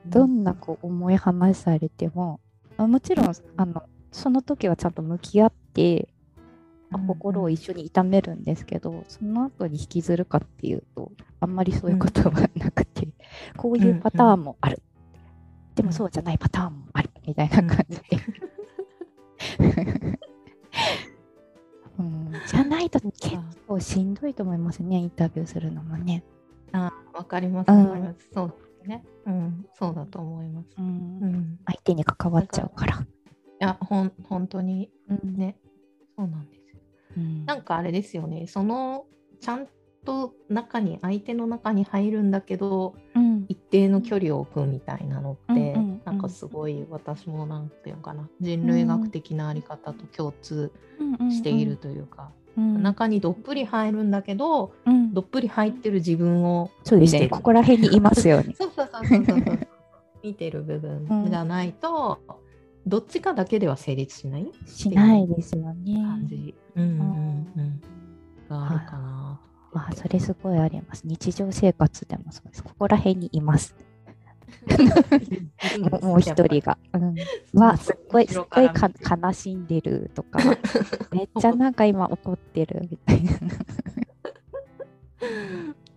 [SPEAKER 3] どんなこう重い話されても、あもちろんあのその時はちゃんと向き合って、あ心を一緒に痛めるんですけど、その後に引きずるかっていうと、あんまりそういうことはなくて、こういうパターンもある。でもそうじゃないパターンもある。みたいな感じで。うん、じゃないと結構しんどいと思いますね、インタビューするのもね。
[SPEAKER 2] あわかります
[SPEAKER 3] うん。
[SPEAKER 2] わかります、そうね。うん。そうだと思います。
[SPEAKER 3] うん。
[SPEAKER 2] うん。
[SPEAKER 3] 相手に関わっちゃうから。
[SPEAKER 2] いやほん本当に
[SPEAKER 3] うん。
[SPEAKER 2] ね。そうなんですよ。
[SPEAKER 3] うん。
[SPEAKER 2] なんかあれですよね、そのちゃんと中に、相手の中に入るんだけど、
[SPEAKER 3] うん。
[SPEAKER 2] 一定の距離を置くみたいなのって、
[SPEAKER 3] うんうんうん。
[SPEAKER 2] なんかすごい私もなんていうのかな、人類学的なあり方と共通しているというか、
[SPEAKER 3] うん
[SPEAKER 2] 中にどっぷり入るんだけど、
[SPEAKER 3] うん
[SPEAKER 2] どっぷり入ってる自分を
[SPEAKER 3] そうですね、
[SPEAKER 2] 見てる
[SPEAKER 3] ここら辺にいますよね。
[SPEAKER 2] そうそうそうそうそうそう見てる部分じゃないと、どっちかだけでは成立しない
[SPEAKER 3] しないですよね。
[SPEAKER 2] 感じ、うんうんうん、があるかな。
[SPEAKER 3] まあ、それすごいあります。日常生活でもそうです。ここら辺にいます。もう一人が。うん、は、すっごい、すっごいか悲しんでるとか、めっちゃなんか今怒ってるみたいな。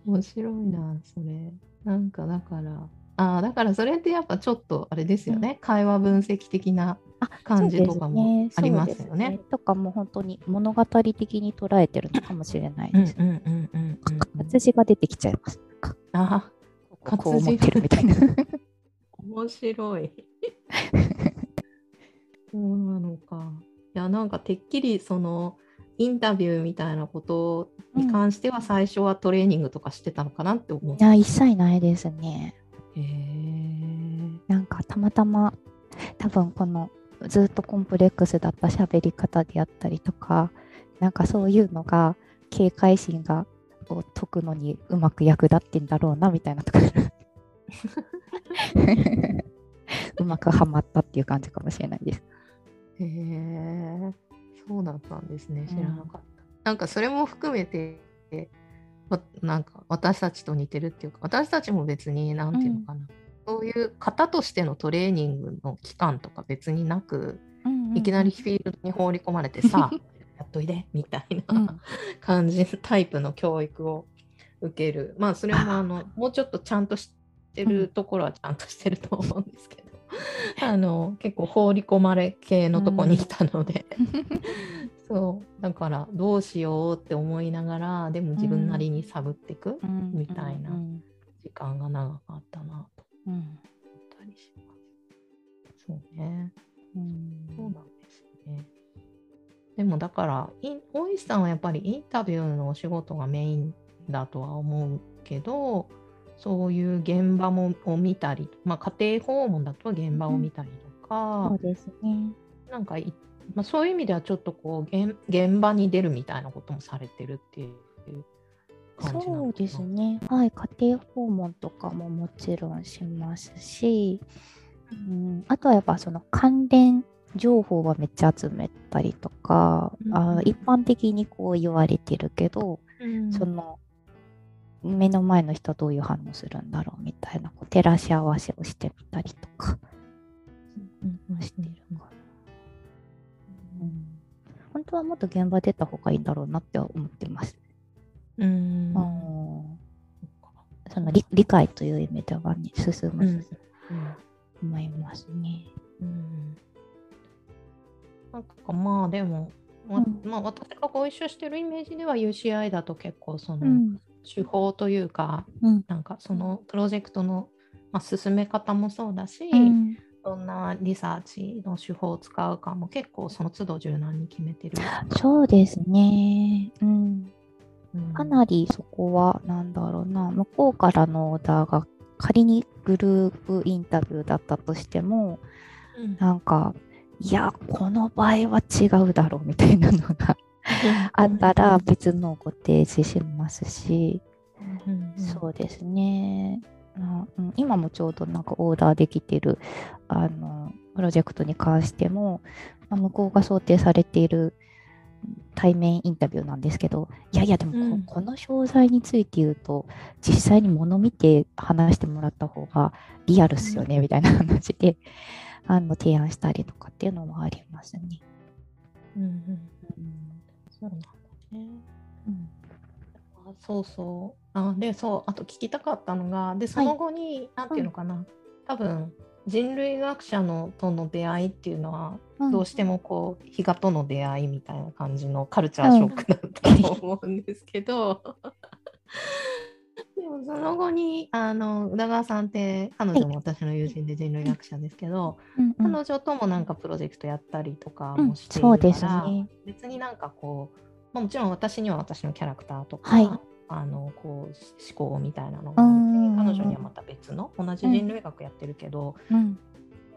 [SPEAKER 2] 面白いな、それ。なんかだから、ああ、だからそれってやっぱちょっとあれですよね、会話分析的な
[SPEAKER 3] あ
[SPEAKER 2] 感じとかもありますよね。
[SPEAKER 3] そうですとかも本当に物語的に捉えてるのかもしれないです。
[SPEAKER 2] うんうんうんうんうん。
[SPEAKER 3] が出てきちゃいます。か
[SPEAKER 2] あ
[SPEAKER 3] こう思ってるみたいな。
[SPEAKER 2] 面白い。そうなのか。いやなんかてっきりそのインタビューみたいなことに関しては最初はトレーニングとかしてたのかなって思って。
[SPEAKER 3] いや、一切ないですね。
[SPEAKER 2] へえ。
[SPEAKER 3] なんかたまたま多分このずっとコンプレックスだった喋り方であったりとかなんかそういうのが警戒心がを解くのにうまく役立ってんだろうなみたいなところうまくはまったっていう感じかもしれないです。
[SPEAKER 2] へえ。そうだったんですね。知らなかった。なんかそれも含めて、わなんか私たちと似てるっていうか、私たちも別に、なんていうのかな、そういう方としてのトレーニングの期間とか別になく、いきなりフィールドに放り込まれてさ、やっといでみたい
[SPEAKER 3] うん。
[SPEAKER 2] な感じタイプの教育を受ける。まあそれもあ。のもうちょっとちゃんとしてるところはちゃんとしてると思うんですけど、あの結構放り込まれ系のとこにいたので、そう。だからどうしようって思いながらでも自分なりに探っていくみたいな
[SPEAKER 3] うん
[SPEAKER 2] 時間が長かったなと。
[SPEAKER 3] うん。
[SPEAKER 2] 思ったりします。そうね。
[SPEAKER 3] うん。
[SPEAKER 2] そうなんですね。でもだから、大石さんはやっぱりインタビューのお仕事がメインだとは思うけど、そういう現場もを見たり、まあ、家庭訪問だと現場を見たりとか、
[SPEAKER 3] そうですね。
[SPEAKER 2] なんかい、まあ、そういう意味ではちょっとこう現現場に出るみたいなこともされてるっていう感じな
[SPEAKER 3] うですね。はい、家庭訪問とかももちろんしますし、うん、あとはやっぱその関連情報はめっちゃ集めたりとか、
[SPEAKER 2] うん。
[SPEAKER 3] あ一般的にこう言われてるけど、
[SPEAKER 2] うん。
[SPEAKER 3] その目の前の人はどういう反応するんだろうみたいなこう照らし合わせをしてみたりとか、うん、してるかな、うん。本当はもっと現場出た方がいいんだろうなって思ってます。
[SPEAKER 2] うん。
[SPEAKER 3] うんその理理解という意味ではね、進む
[SPEAKER 2] うん。
[SPEAKER 3] と思いますね。
[SPEAKER 2] うんなんかまあでも、ま
[SPEAKER 3] うん
[SPEAKER 2] まあ、私がご一緒してるイメージでは UCI だと結構その
[SPEAKER 3] うん。
[SPEAKER 2] 手法というか、
[SPEAKER 3] うん。
[SPEAKER 2] なんかそのプロジェクトの、まあ、進め方もそうだし、
[SPEAKER 3] うん
[SPEAKER 2] どんなリサーチの手法を使うかも結構その都度柔軟に決めてる。
[SPEAKER 3] そうですね。うん。
[SPEAKER 2] うん
[SPEAKER 3] かなりそこは、なんだろうな、向こうからのオーダーが仮にグループインタビューだったとしても、
[SPEAKER 2] うん
[SPEAKER 3] なんか、いや、この場合は違うだろうみたいなのがあったら別のをご提示しますし、
[SPEAKER 2] うんうん
[SPEAKER 3] そうですね。あうん。今もちょうどなんかオーダーできてるあのプロジェクトに関しても、まあ向こうが想定されている対面インタビューなんですけど、いやいや、でもこ,、
[SPEAKER 2] うん。
[SPEAKER 3] この商材について言うと、実際に物見て話してもらった方がリアルっすよね、みたいな話であの提案したりとかっていうのもありますね。
[SPEAKER 2] うんうん
[SPEAKER 3] うん。
[SPEAKER 2] そうなんだね。
[SPEAKER 3] うん。
[SPEAKER 2] あそうそう。あで、そう、あと聞きたかったのが、で、その後に、なんていうのかな、多分人類学者のとの出会いっていうのは、
[SPEAKER 3] うん。
[SPEAKER 2] どうしてもこう、比嘉との出会いみたいな感じのカルチャーショックだったと思うんですけど、その後に、あの宇田川さんって、彼女も私の友人で人類学者ですけど、
[SPEAKER 3] うん。うん
[SPEAKER 2] 彼女ともなんかプロジェクトやったりとか
[SPEAKER 3] うん。
[SPEAKER 2] もしているから、
[SPEAKER 3] そうですね。
[SPEAKER 2] 別になんかこう、まあ、もちろん私には私のキャラクターとか、
[SPEAKER 3] はい。
[SPEAKER 2] あのこう思考みたいなのがあるし
[SPEAKER 3] うんうんうん
[SPEAKER 2] 彼女にはまた別の同じ人類学やってるけど、
[SPEAKER 3] うん。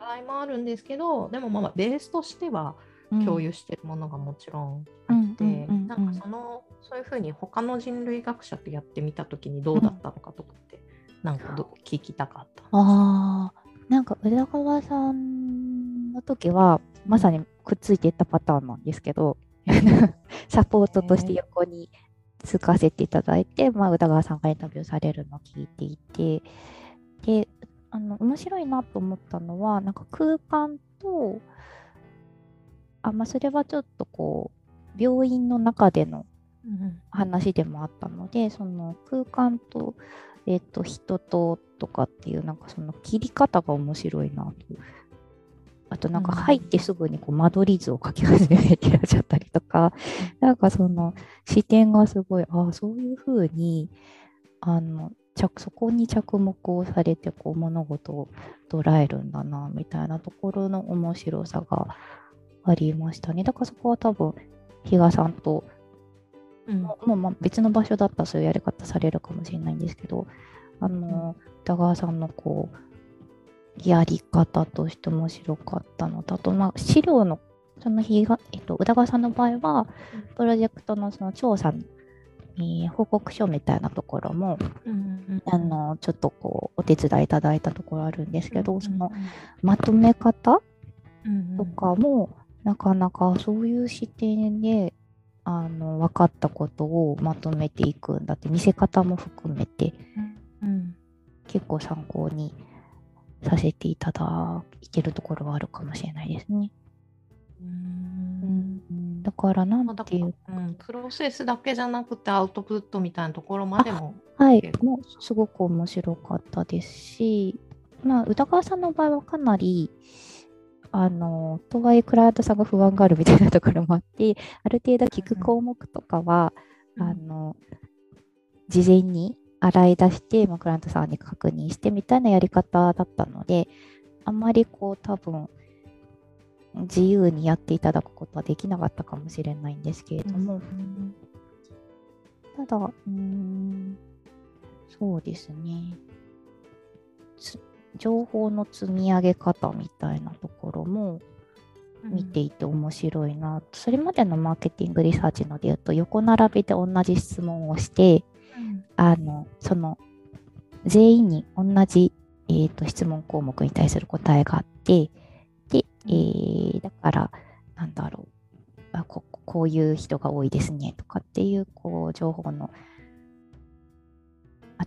[SPEAKER 2] 場合もあるんですけどでもまあベースとしては
[SPEAKER 3] うん。
[SPEAKER 2] 共有してるものがもちろんあって、
[SPEAKER 3] うんうんうんうん
[SPEAKER 2] なんかそのそういうふうに他の人類学者とやってみた時にどうだったのかとかって、なんかど聞きたかった。
[SPEAKER 3] ああ、なんか宇田川さんの時は、まさにくっついていったパターンなんですけど、サポートとして横につかせていただいて、まあ、宇田川さんがインタビューされるのを聞いていて、で、あの、面白いなと思ったのは、なんか空間と、あ、まあ、それはちょっとこう、病院の中での
[SPEAKER 2] うん
[SPEAKER 3] 話でもあったのでその空間とえっ、と、人ととかっていう、なんかその切り方が面白いなと。あとなんか入ってすぐにこう間取り図を描き始めてらっしゃったりとか、なんかその視点がすごい、ああ、そういうふうに、あの、着そこに着目をされてこう物事を捉えるんだなみたいなところの面白さがありましたね。だからそこは多分比嘉さんと、
[SPEAKER 2] うん。
[SPEAKER 3] もうまあ別の場所だったらそういうやり方されるかもしれないんですけどあの宇田川さんのこうやり方として面白かったのとあとまあ資料のその日が、えっと、宇田川さんの場合はプロジェクトのその調査の、えー報告書みたいなところも
[SPEAKER 2] うん
[SPEAKER 3] あのちょっとこうお手伝いいただいたところあるんですけど、
[SPEAKER 2] うん
[SPEAKER 3] そのまとめ方
[SPEAKER 2] うん。
[SPEAKER 3] とかも、なかなかそういう視点であの分かったことをまとめていくんだって見せ方も含めて。
[SPEAKER 2] うん。
[SPEAKER 3] 結構参考にさせていただいてるところはあるかもしれないですね。
[SPEAKER 2] うん。
[SPEAKER 3] だからなんていう
[SPEAKER 2] うん、プロセスだけじゃなくてアウトプットみたいなところまでも。
[SPEAKER 3] はい。もうすごく面白かったですし、まあ、宇田川さんの場合はかなり、あの、とはいえクライアントさんが不安があるみたいなところもあって、ある程度聞く項目とかは、あの、事前に洗い出して、まあ、クライアントさんに確認してみたいなやり方だったので、あんまりこう多分、自由にやっていただくことはできなかったかもしれないんですけれども、
[SPEAKER 2] うん。
[SPEAKER 3] ただ、うーん、そうですね。つ情報の積み上げ方みたいなところも見ていて面白いな。それまでのマーケティングリサーチので言うと、横並びで同じ質問をして、
[SPEAKER 2] うん。
[SPEAKER 3] あの、その、全員に同じ、えー、と質問項目に対する答えがあって、で、えーだから、なんだろう。あこ、こういう人が多いですねとかっていう、こう、情報の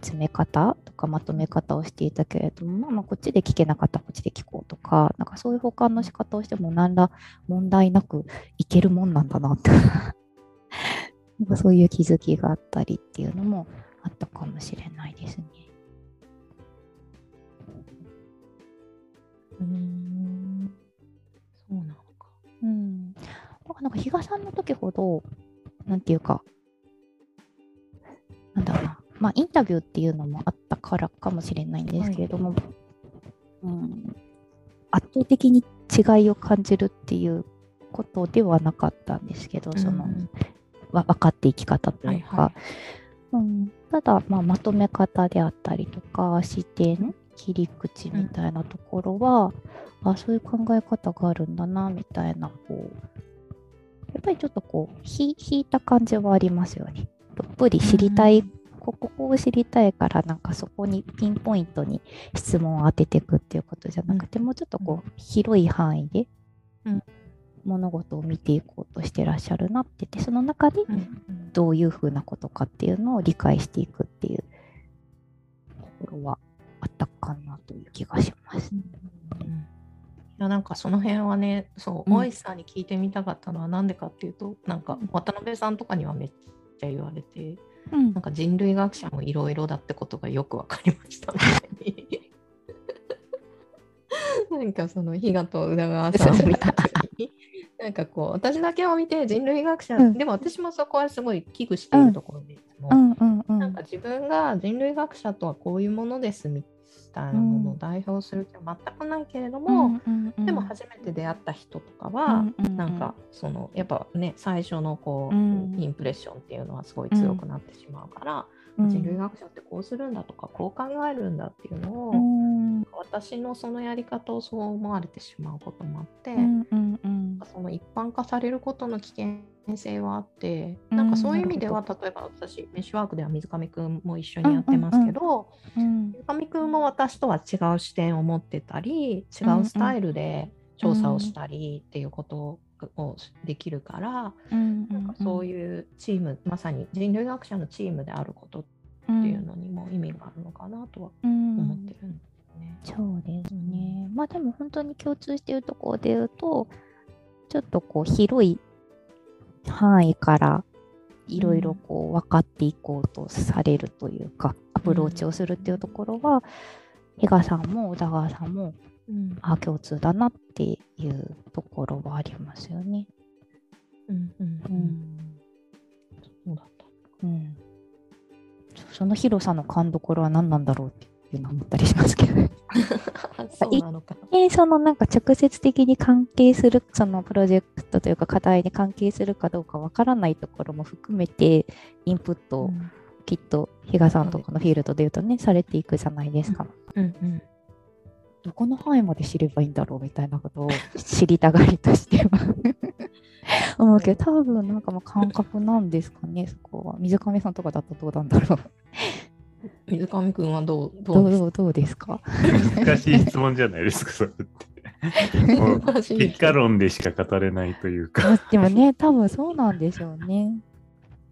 [SPEAKER 3] 集め方とかまとめ方をしていたけれども、まあ、まあこっちで聞けなかったらこっちで聞こうとか、なんかそういう保管の仕方をしても何ら問題なくいけるもんなんだなって。なんかそういう気づきがあったりっていうのもあったかもしれないですね。
[SPEAKER 2] うーんそうなのか。
[SPEAKER 3] うん。なんか比嘉さんの時ほど、なんていうか、なんだろうな、まあインタビューっていうのもあったからかもしれないんですけれども、うん、圧倒的に違いを感じるっていうことではなかったんですけど、その、
[SPEAKER 2] うん
[SPEAKER 3] わ分かっていき方というか、
[SPEAKER 2] はい
[SPEAKER 3] うん、ただ、まあ、まとめ方であったりとか視点切り口みたいなところは、あそういう考え方があるんだなみたいなこうやっぱりちょっとこうひ引いた感じはありますよね。どっぷり知りたい、
[SPEAKER 2] うん
[SPEAKER 3] こここを知りたいからなんかそこにピンポイントに質問を当てていくっていうことじゃなくて、もうちょっとこう広い範囲で
[SPEAKER 2] うん。
[SPEAKER 3] 物事を見ていこうとしてらっしゃるなっててその中で
[SPEAKER 2] うん。
[SPEAKER 3] どういうふうなことかっていうのを理解していくっていうところはあったかなという気がします。
[SPEAKER 2] うん。いやなんかその辺はねそう、
[SPEAKER 3] うん。
[SPEAKER 2] 大石さんに聞いてみたかったのはなんでかっていうとなんか渡辺さんとかにはめっちゃ言われて
[SPEAKER 3] うん。
[SPEAKER 2] なんか人類学者もいろいろだってことがよくわかりました。みたいになんかその比嘉と宇田川さんを見た時に。なんかこう私だけを見て人類学者、
[SPEAKER 3] うん。
[SPEAKER 2] でも私もそこはすごい危惧しているところで
[SPEAKER 3] う
[SPEAKER 2] なんか自分が人類学者とはこういうものですみたいなものを代表する気は全くないけれども、でも初めて出会った人とかは、なんかそのやっぱね最初のこう、
[SPEAKER 3] うん。
[SPEAKER 2] インプレッションっていうのはすごい強くなってしまうから、人類学者ってこうするんだとかこう考えるんだっていうのを、私のそのやり方をそう思われてしまうこともあって、その一般化されることの危険性はあって、
[SPEAKER 3] うん。
[SPEAKER 2] なんかそういう意味では例えば私メッシュワークでは水上くんも一緒にやってますけど、水上くんも私とは違う視点を持ってたり違うスタイルで調査をしたりっていうことをできるから、なんかそういうチーム、まさに人類学者のチームであることっていうのにも意味があるのかなとは思ってるんですね。
[SPEAKER 3] そうですね。まあでも本当に共通しているところで言うと、ちょっとこう広い範囲からいろいろこう分かっていこうとされるというか、アプローチをするっていうところは、比嘉さんも宇田川さんも
[SPEAKER 2] うん
[SPEAKER 3] あ共通だなっていうところはありますよね。
[SPEAKER 2] うんうんう
[SPEAKER 3] うん
[SPEAKER 2] んそうだった。
[SPEAKER 3] うん、そその広さの勘どころは何なんだろうっていうのは思ったりしますけど。
[SPEAKER 2] そうなのか。
[SPEAKER 3] でそのなんか直接的に関係するそのプロジェクトというか課題に関係するかどうかわからないところも含めてインプットをきっと比嘉さんとかのフィールドで言うとねされていくじゃないですか。
[SPEAKER 2] うんうん。
[SPEAKER 3] どこの範囲まで知ればいいんだろうみたいなことを知りたがりとしては思うけど多分なんかもう感覚なんですかねそこは。水上さんとかだとどうなんだろう
[SPEAKER 2] 水上くんはどう
[SPEAKER 3] ど
[SPEAKER 2] どうです
[SPEAKER 3] うどうどうですか？
[SPEAKER 1] 難しい質問じゃないですか、それって。もう
[SPEAKER 2] 難しい
[SPEAKER 1] 結果論でしか語れないというか。
[SPEAKER 3] あでもね多分そうなんでしょうね。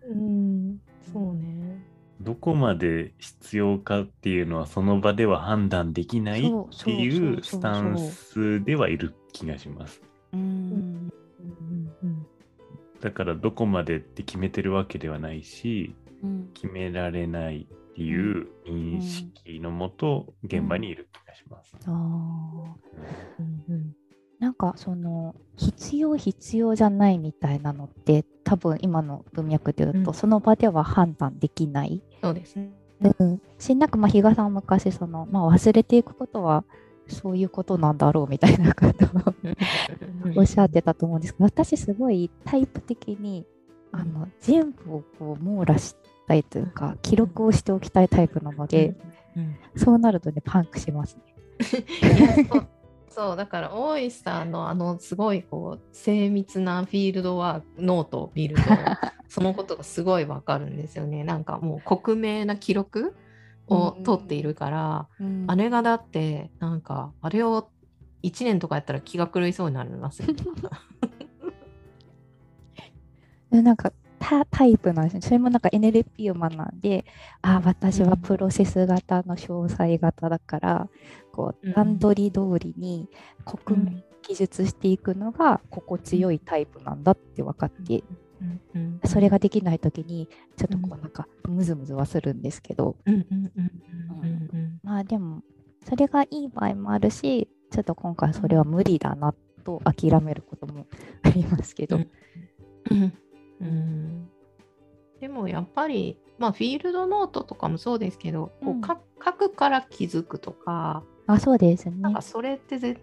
[SPEAKER 2] うん、そうね。
[SPEAKER 1] どこまで必要かっていうのはその場では判断できないっていうスタンスではいる気がします。
[SPEAKER 3] うん
[SPEAKER 2] うんうん
[SPEAKER 1] だからどこまでって決めてるわけではないし、
[SPEAKER 3] うん
[SPEAKER 1] 決められないっていう認識のもと現場にいる気がします。
[SPEAKER 2] うん。うん。
[SPEAKER 3] なんかその必要必要じゃないみたいなのって多分今の文脈で言うと、
[SPEAKER 2] うん。
[SPEAKER 3] その場では判断できない。
[SPEAKER 2] そうですね。
[SPEAKER 3] うん、しなんかまあ比嘉さんは昔その、まあ、忘れていくことはそういうことなんだろうみたいなことをおっしゃってたと思うんですけど私すごいタイプ的にあの全部をこう網羅したいというか記録をしておきたいタイプなので、
[SPEAKER 2] うん
[SPEAKER 3] そうなるとねパンクしますね。
[SPEAKER 2] そうだから大石さんのあのすごいこう精密なフィールドワークノートを見ると そのことがすごいわかるんですよね。なんかもう克明な記録を取っているから、
[SPEAKER 3] うん
[SPEAKER 2] あれがだってなんかあれを1年とかやったら気が狂いそうになりますよ。
[SPEAKER 3] でなんかタタイプなんですね。それもなんか NLP を学んで、あ私はプロセス型の詳細型だから、こ
[SPEAKER 2] う
[SPEAKER 3] うん。段取り通りに克明に記述していくのが心地よいタイプなんだって分かって、それができない時にちょっとこ
[SPEAKER 2] う
[SPEAKER 3] うん。なんかムズムズはするんですけど、まあでもそれがいい場合もあるし、ちょっと今回それは無理だなと諦めることもありますけど。
[SPEAKER 2] うんうんでもやっぱり、まあ、フィールドノートとかもそうですけど、こ
[SPEAKER 3] うん
[SPEAKER 2] うか書くから気づくとか、
[SPEAKER 3] あ、そうですね。
[SPEAKER 2] なんかそれって絶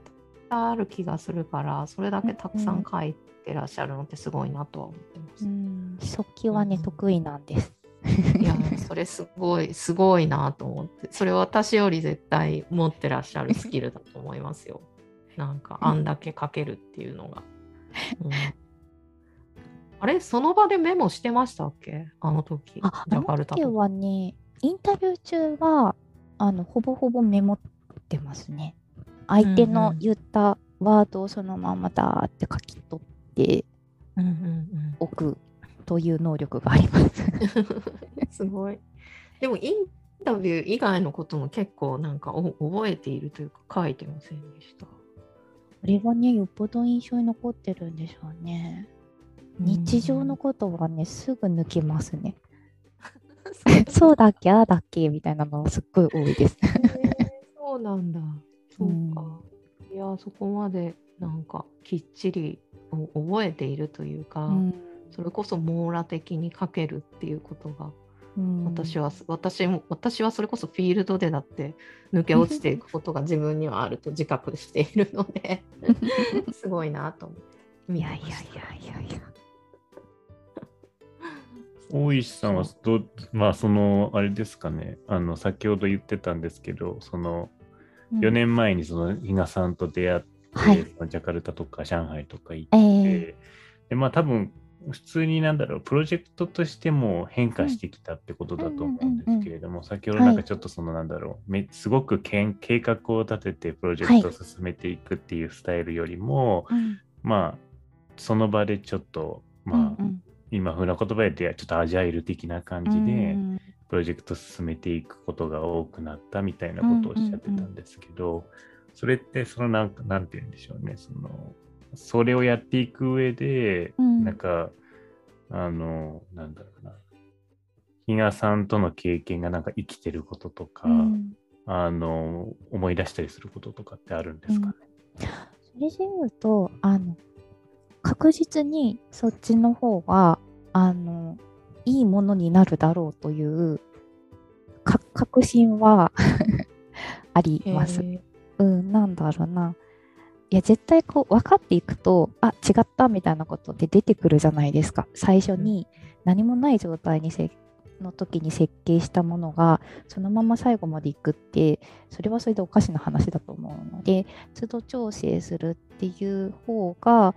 [SPEAKER 2] 対ある気がするから、それだけたくさん書いてらっしゃるのってすごいなとは思ってます。
[SPEAKER 3] うん、速記はね、
[SPEAKER 2] うん
[SPEAKER 3] 得意なんです。
[SPEAKER 2] いや、それすごい、すごいなと思って、それ私より絶対持ってらっしゃるスキルだと思いますよ。なんか、あんだけ書けるっていうのが。うんあれ、その場でメモしてましたっけ？あの時。
[SPEAKER 3] あ、
[SPEAKER 2] ジャカルタと
[SPEAKER 3] はね、インタビュー中は、あの、ほぼほぼメモってますね。相手の言ったワードをそのままだーって書き取って
[SPEAKER 2] うんうん
[SPEAKER 3] おくという能力があります。
[SPEAKER 2] うん。すごい。でも、インタビュー以外のことも結構なんかお覚えているというか書いてませんでした。
[SPEAKER 3] これはね、よっぽど印象に残ってるんでしょうね。日常のことはね、すぐ抜きますね。そうだっけ、ああだっけ？みたいなのすっごい多いです。
[SPEAKER 2] へーそうなんだ。そう
[SPEAKER 3] うん
[SPEAKER 2] か。いや、そこまでなんかきっちりお覚えているというか、
[SPEAKER 3] うん
[SPEAKER 2] それこそ網羅的に書けるっていうことが、
[SPEAKER 3] うん
[SPEAKER 2] 私はす私も私はそれこそフィールドでだって抜け落ちていくことが自分にはあると自覚しているので、すごいなと思って。
[SPEAKER 3] いやいやいやいやいや。
[SPEAKER 1] 大石さんはどう、まあ、その、あれですかね、あの、先ほど言ってたんですけど、その、4年前にその、比嘉さんと出会って、
[SPEAKER 3] はい。
[SPEAKER 1] ジャカルタとか上海とか行っ
[SPEAKER 3] え
[SPEAKER 1] て、
[SPEAKER 3] え
[SPEAKER 1] で、まあ、多分、普通になんだろう、プロジェクトとしても変化してきたってことだと思うんですけれども、先ほどなんかちょっとそのなんだろう、めすごくけん計画を立ててプロジェクトを進めていくっていうスタイルよりも、
[SPEAKER 3] うん。
[SPEAKER 1] まあ、その場でちょっと、まあ、
[SPEAKER 3] うん
[SPEAKER 1] 今風な言葉でちょっとアジャイル的な感じ
[SPEAKER 3] うん
[SPEAKER 1] で、
[SPEAKER 3] うん。
[SPEAKER 1] プロジェクト進めていくことが多くなったみたいなことをおっしゃってたんですけど、それってそのなんかなんて言うんでしょうね。そのそれをやっていく上で、
[SPEAKER 3] うん。
[SPEAKER 1] なんかあの、なんだろうな。比嘉さんとの経験がなんか生きてることとか、
[SPEAKER 3] うん。
[SPEAKER 1] あの、思い出したりすることとかってあるんですかね？
[SPEAKER 3] それで言うと、あの、確実にそっちの方が、あの、いいものになるだろうという、か確信は あります。うん、なんだろうな。いや、絶対こう、分かっていくと、あ、違ったみたいなことって出てくるじゃないですか。最初に何もない状態にせの時に設計したものが、そのまま最後までいくって、それはそれでおかしな話だと思うので、都度調整するっていう方が、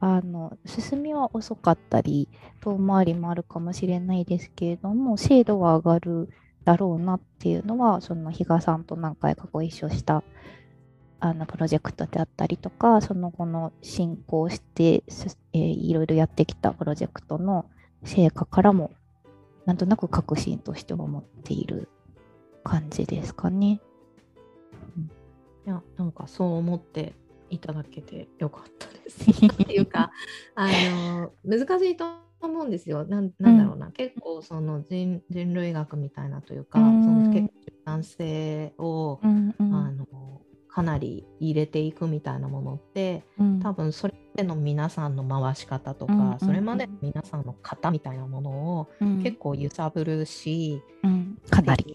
[SPEAKER 3] あの進みは遅かったり、遠回りもあるかもしれないですけれども、精度は上がるだろうなっていうのは、その比嘉さんと何回かご一緒したあのプロジェクトであったりとか、その後の進行して、えーいろいろやってきたプロジェクトの成果からも、なんとなく確信としては持っている感じですかね。
[SPEAKER 2] うんいやなんかそう思っていただけてよかったです。っていうか あの難しいと思うんですよ。なんなんだろうな、結構その人人類学みたいなというか、
[SPEAKER 3] うん。
[SPEAKER 2] その結構柔軟性を、
[SPEAKER 3] うんうん。
[SPEAKER 2] あのかなり入れていくみたいなものって
[SPEAKER 3] うん。
[SPEAKER 2] 多分それまでの皆さんの回し方とか、
[SPEAKER 3] うんうん
[SPEAKER 2] それまでの皆さんの型みたいなものを
[SPEAKER 3] うん。
[SPEAKER 2] 結構揺さぶるし、
[SPEAKER 3] うん。かなり。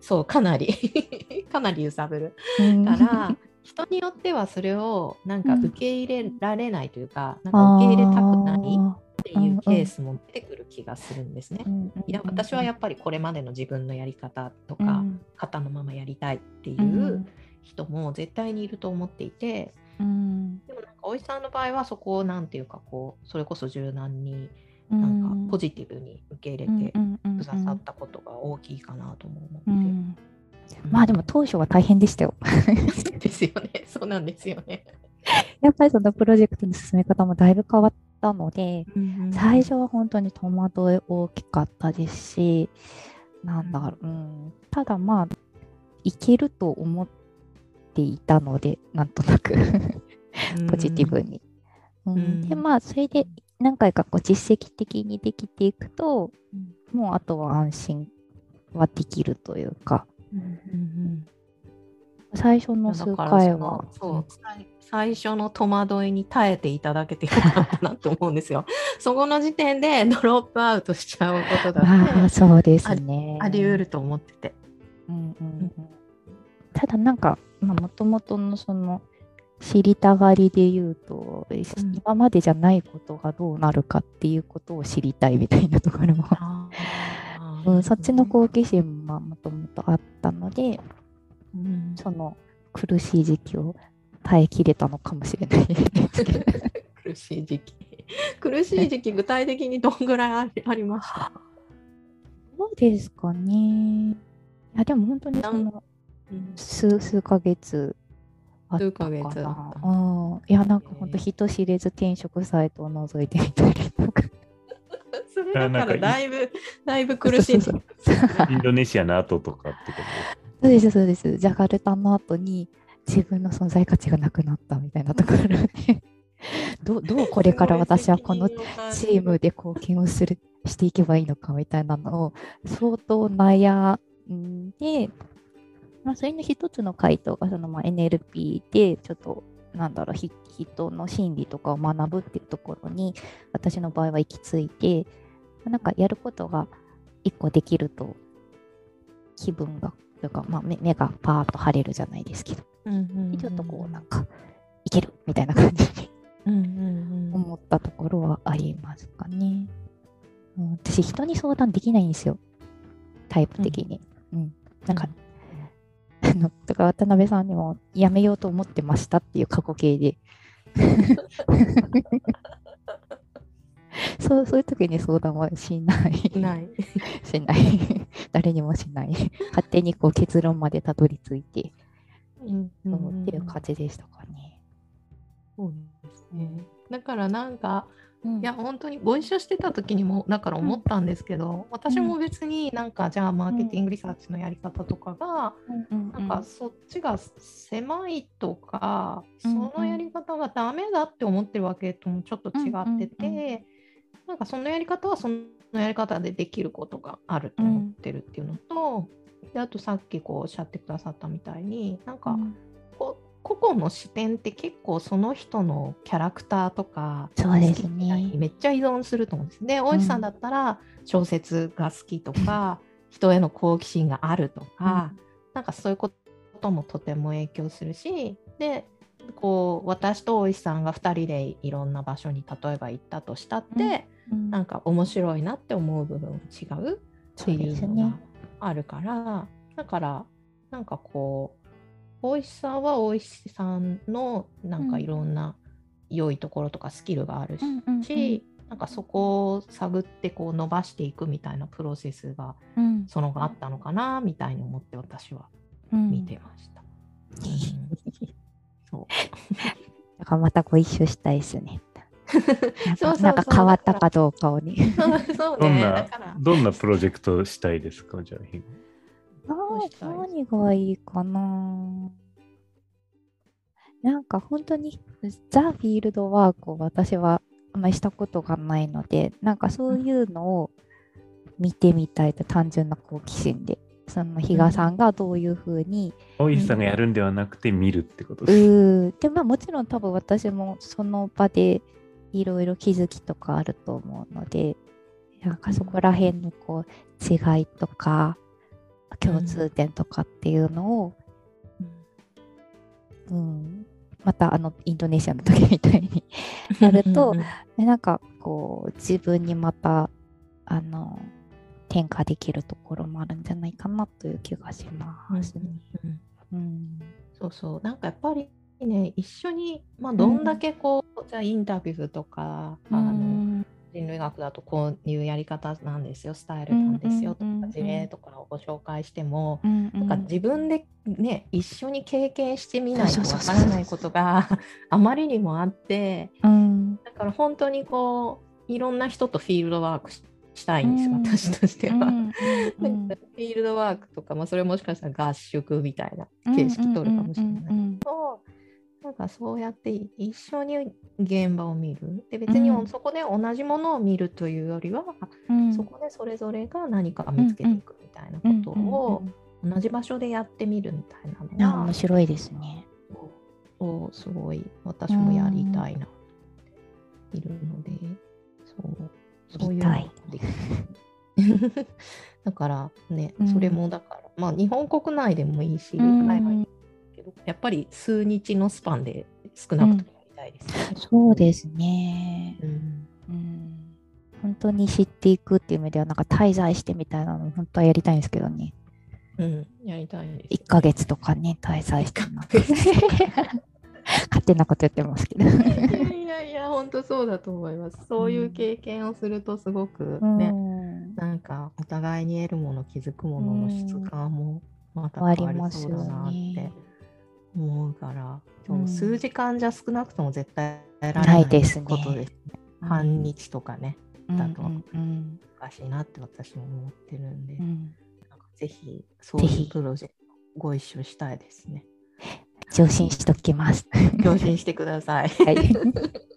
[SPEAKER 2] そうかなり。かなり揺さぶる。
[SPEAKER 3] うん。
[SPEAKER 2] から人によってはそれをなんか
[SPEAKER 3] うん。
[SPEAKER 2] 受け入れられないというか、なんか受け入れたくない
[SPEAKER 3] あ
[SPEAKER 2] っていうケースも出てくる気がするんですね。いや私はやっぱりこれまでの自分のやり方とか、
[SPEAKER 3] うん。
[SPEAKER 2] 型のままやりたいってい
[SPEAKER 3] うん。
[SPEAKER 2] う人も絶対にいると思っていて、
[SPEAKER 3] うん。
[SPEAKER 2] でもなんかおいさんの場合はそこをなんていうかこうそれこそ柔軟に
[SPEAKER 3] う
[SPEAKER 2] なんかポジティブに受け入れて
[SPEAKER 3] うんうん
[SPEAKER 2] くださったことが大きいかなと思うので。
[SPEAKER 3] うんまあでも当初は大変でしたよ。
[SPEAKER 2] ですよね。そうなんですよね。
[SPEAKER 3] やっぱりそのプロジェクトの進め方もだいぶ変わったので、最初は本当に戸惑い大きかったですし、なんだろう、うん、ただまあ、いけると思っていたので、なんとなくポジティブに。うん
[SPEAKER 2] うん
[SPEAKER 3] で、まあ、それで何回かこう実績的にできていくと、もうあとは安心はできるというか、
[SPEAKER 2] うんうんうん
[SPEAKER 3] 最初の数回は
[SPEAKER 2] そう最最初の戸惑いに耐えていただけてよかったなと思うんですよ。そこの時点でドロップアウトしちゃうことだ
[SPEAKER 3] そうですね。
[SPEAKER 2] あり得ると思ってて。
[SPEAKER 3] うんうんうんただなんか、まあ、もともとのその知りたがりで言うと、
[SPEAKER 2] ん
[SPEAKER 3] 今までじゃないことがどうなるかっていうことを知りたいみたいなところも、うん、そっちの好奇心ももともとあったので、
[SPEAKER 2] うん
[SPEAKER 3] その苦しい時期を耐えきれたのかもしれないですけど。
[SPEAKER 2] 苦しい時期。苦しい時期、具体的にどんぐらいありました？
[SPEAKER 3] どうですかね。いや、でも本当にその
[SPEAKER 2] うん
[SPEAKER 3] 数数ヶ月あったか
[SPEAKER 2] 数ヶ月あった
[SPEAKER 3] な。うん。いや、なんか本当人知れず転職サイトを覗いてみたり
[SPEAKER 2] れだか
[SPEAKER 1] ら
[SPEAKER 2] だいぶ、だいぶ苦しいん
[SPEAKER 3] そう
[SPEAKER 2] です
[SPEAKER 1] インドネシアの後とかってこと？
[SPEAKER 3] そうです、そうです。ジャカルタの後に自分の存在価値がなくなったみたいなところで、どうどうこれから私はこのチームで貢献をするしていけばいいのかみたいなのを相当悩んで、まあ、それの一つの回答がそのまあ NLP でちょっとなんだろうひ人の心理とかを学ぶっていうところに私の場合は行き着いてなんかやることが一個できると気分がというか、まあ、目目がパーッと晴れるじゃないですけど、ちょっとこうなんかいけるみたいな感じに
[SPEAKER 2] うんうんうん
[SPEAKER 3] 思ったところはありますかね。うん、私、人に相談できないんですよ。タイプ的に。うん。なんか、あの、とか渡辺さんにもやめようと思ってましたっていう過去形で。そう、そういう時に相談はしない。
[SPEAKER 2] ない。
[SPEAKER 3] しない。誰にもしない。勝手にこう結論までたどり着いて、
[SPEAKER 2] うん
[SPEAKER 3] そうっていう感じでしたかね。
[SPEAKER 2] そうですね。だからなんか、
[SPEAKER 3] うん
[SPEAKER 2] いや本当にご一緒してた時にもだから思ったんですけど、私も別になんかじゃあマーケティングリサーチのやり方とかが、
[SPEAKER 3] うん
[SPEAKER 2] なんかそっちが狭いとか、
[SPEAKER 3] うん
[SPEAKER 2] そのやり方がダメだって思ってるわけともちょっと違ってて、
[SPEAKER 3] うんうん
[SPEAKER 2] なんかそのやり方はそのやり方でできることがあると思ってるっていうのと、であとさっきこうおっしゃってくださったみたいになんか、こう個々の視点って結構その人のキャラクターとか
[SPEAKER 3] そうですね。
[SPEAKER 2] にめっちゃ依存すると思うんです。で大石さんだったら小説が好きとか、人への好奇心があるとか、なんかそういうこともとても影響するしでこう私と大石さんが2人でいろんな場所に例えば行ったとしたって、
[SPEAKER 3] うん。
[SPEAKER 2] なんか面白いなって思う部分が違うっていうのがあるから、だからなんかこう大石さんは大石さんのなんか
[SPEAKER 3] うん
[SPEAKER 2] いろんな良いところとかスキルがあるし、
[SPEAKER 3] うんうんうん。
[SPEAKER 2] なんかそこを探ってこう伸ばしていくみたいなプロセスが
[SPEAKER 3] うん。
[SPEAKER 2] その後あったのかなみたいに思って私は
[SPEAKER 3] うん。
[SPEAKER 2] 見てました。う んそう。
[SPEAKER 3] だからまたご一緒したいですね。なん
[SPEAKER 2] そう
[SPEAKER 3] なんか変わったかどうかをね。
[SPEAKER 2] そうね、
[SPEAKER 1] どんなどんなプロジェクトしたいですか？じゃあ、ひ
[SPEAKER 2] うしたい
[SPEAKER 3] 何がいいかな。なんか本当にザ・フィールドワークを私はあんまりしたことがないので、なんかそういうのを見てみたいと単純な好奇心で、その比嘉さんがどういうふうに、
[SPEAKER 1] 大石さんがやるんではなくて見るってこと
[SPEAKER 3] う
[SPEAKER 1] です。
[SPEAKER 3] ーで、まあもちろん多分私もその場でいろいろ気づきとかあると思うので、なんかそこら辺のこう違いとか共通点とかっていうのを、うん、またあのインドネシアの時みたいに やるとなんかこう自分にまたあの転化できるところもあるんじゃないかなという気がします。ね。
[SPEAKER 2] うん
[SPEAKER 3] うん
[SPEAKER 2] そうそう。なんかやっぱりね一緒に、まあ、どんだけこう、じゃあインタビューとか、あの人類学だとこういうやり方なんですよ。スタイルなんですよと
[SPEAKER 3] うんうんうんうん
[SPEAKER 2] か事例とかをご紹介しても、
[SPEAKER 3] うん
[SPEAKER 2] なんか自分でね一緒に経験してみないとわからないことが あまりにもあって
[SPEAKER 3] うん。
[SPEAKER 2] だから本当にこういろんな人とフィールドワークししたいんですよ、
[SPEAKER 3] うん。
[SPEAKER 2] 私としては。
[SPEAKER 3] うんうん
[SPEAKER 2] なんかフィールドワークとか、まあ、それもしかしたら合宿みたいな形式取るかもしれない。
[SPEAKER 3] うん
[SPEAKER 2] となんかそうやって一緒に現場を見る。で別に
[SPEAKER 3] うん。
[SPEAKER 2] そこで同じものを見るというよりは、
[SPEAKER 3] うん。
[SPEAKER 2] そこでそれぞれが何か見つけていくみたいなことを同じ場所でやってみるみたい
[SPEAKER 3] あ
[SPEAKER 2] なのが
[SPEAKER 3] 面、白いですね。
[SPEAKER 2] そうすごい私もやりたいなっているので、そうそういうだからね、
[SPEAKER 3] うん
[SPEAKER 2] それもだから、まあ日本国内でもいいし、
[SPEAKER 3] うん
[SPEAKER 2] 海外でもけど、やっぱり数日のスパンで少なくともやりたいですよね。
[SPEAKER 3] そうですね。
[SPEAKER 2] うん
[SPEAKER 3] うん本当に知っていくっていう意味では、なんか滞在してみたいなの、本当はやりたいんですけどね。
[SPEAKER 2] うん、やりたいです。
[SPEAKER 3] 1ヶ月とかね、滞在してなんか
[SPEAKER 2] 一ヶ月
[SPEAKER 3] 勝手なこと言ってますけど。
[SPEAKER 2] いやいや本当そうだと思います。そういう経験をするとすごくね、
[SPEAKER 3] うん
[SPEAKER 2] なんかお互いに得るもの、気づくものの質感もまた
[SPEAKER 3] 変わ
[SPEAKER 2] り
[SPEAKER 3] りますよ
[SPEAKER 2] そうだなって
[SPEAKER 3] ね。
[SPEAKER 2] 思うから、そう
[SPEAKER 3] うん
[SPEAKER 2] 数時間じゃ少なくとも絶対やられ
[SPEAKER 3] な
[SPEAKER 2] ないい
[SPEAKER 3] ですね
[SPEAKER 2] ことですね。半日とかね、だと難しいなって私も思ってるんで、
[SPEAKER 3] うんうん
[SPEAKER 2] なんかぜひそういうプロジェクトご一緒したいですね。
[SPEAKER 3] 上心しときます。
[SPEAKER 2] 共振してください。
[SPEAKER 3] はい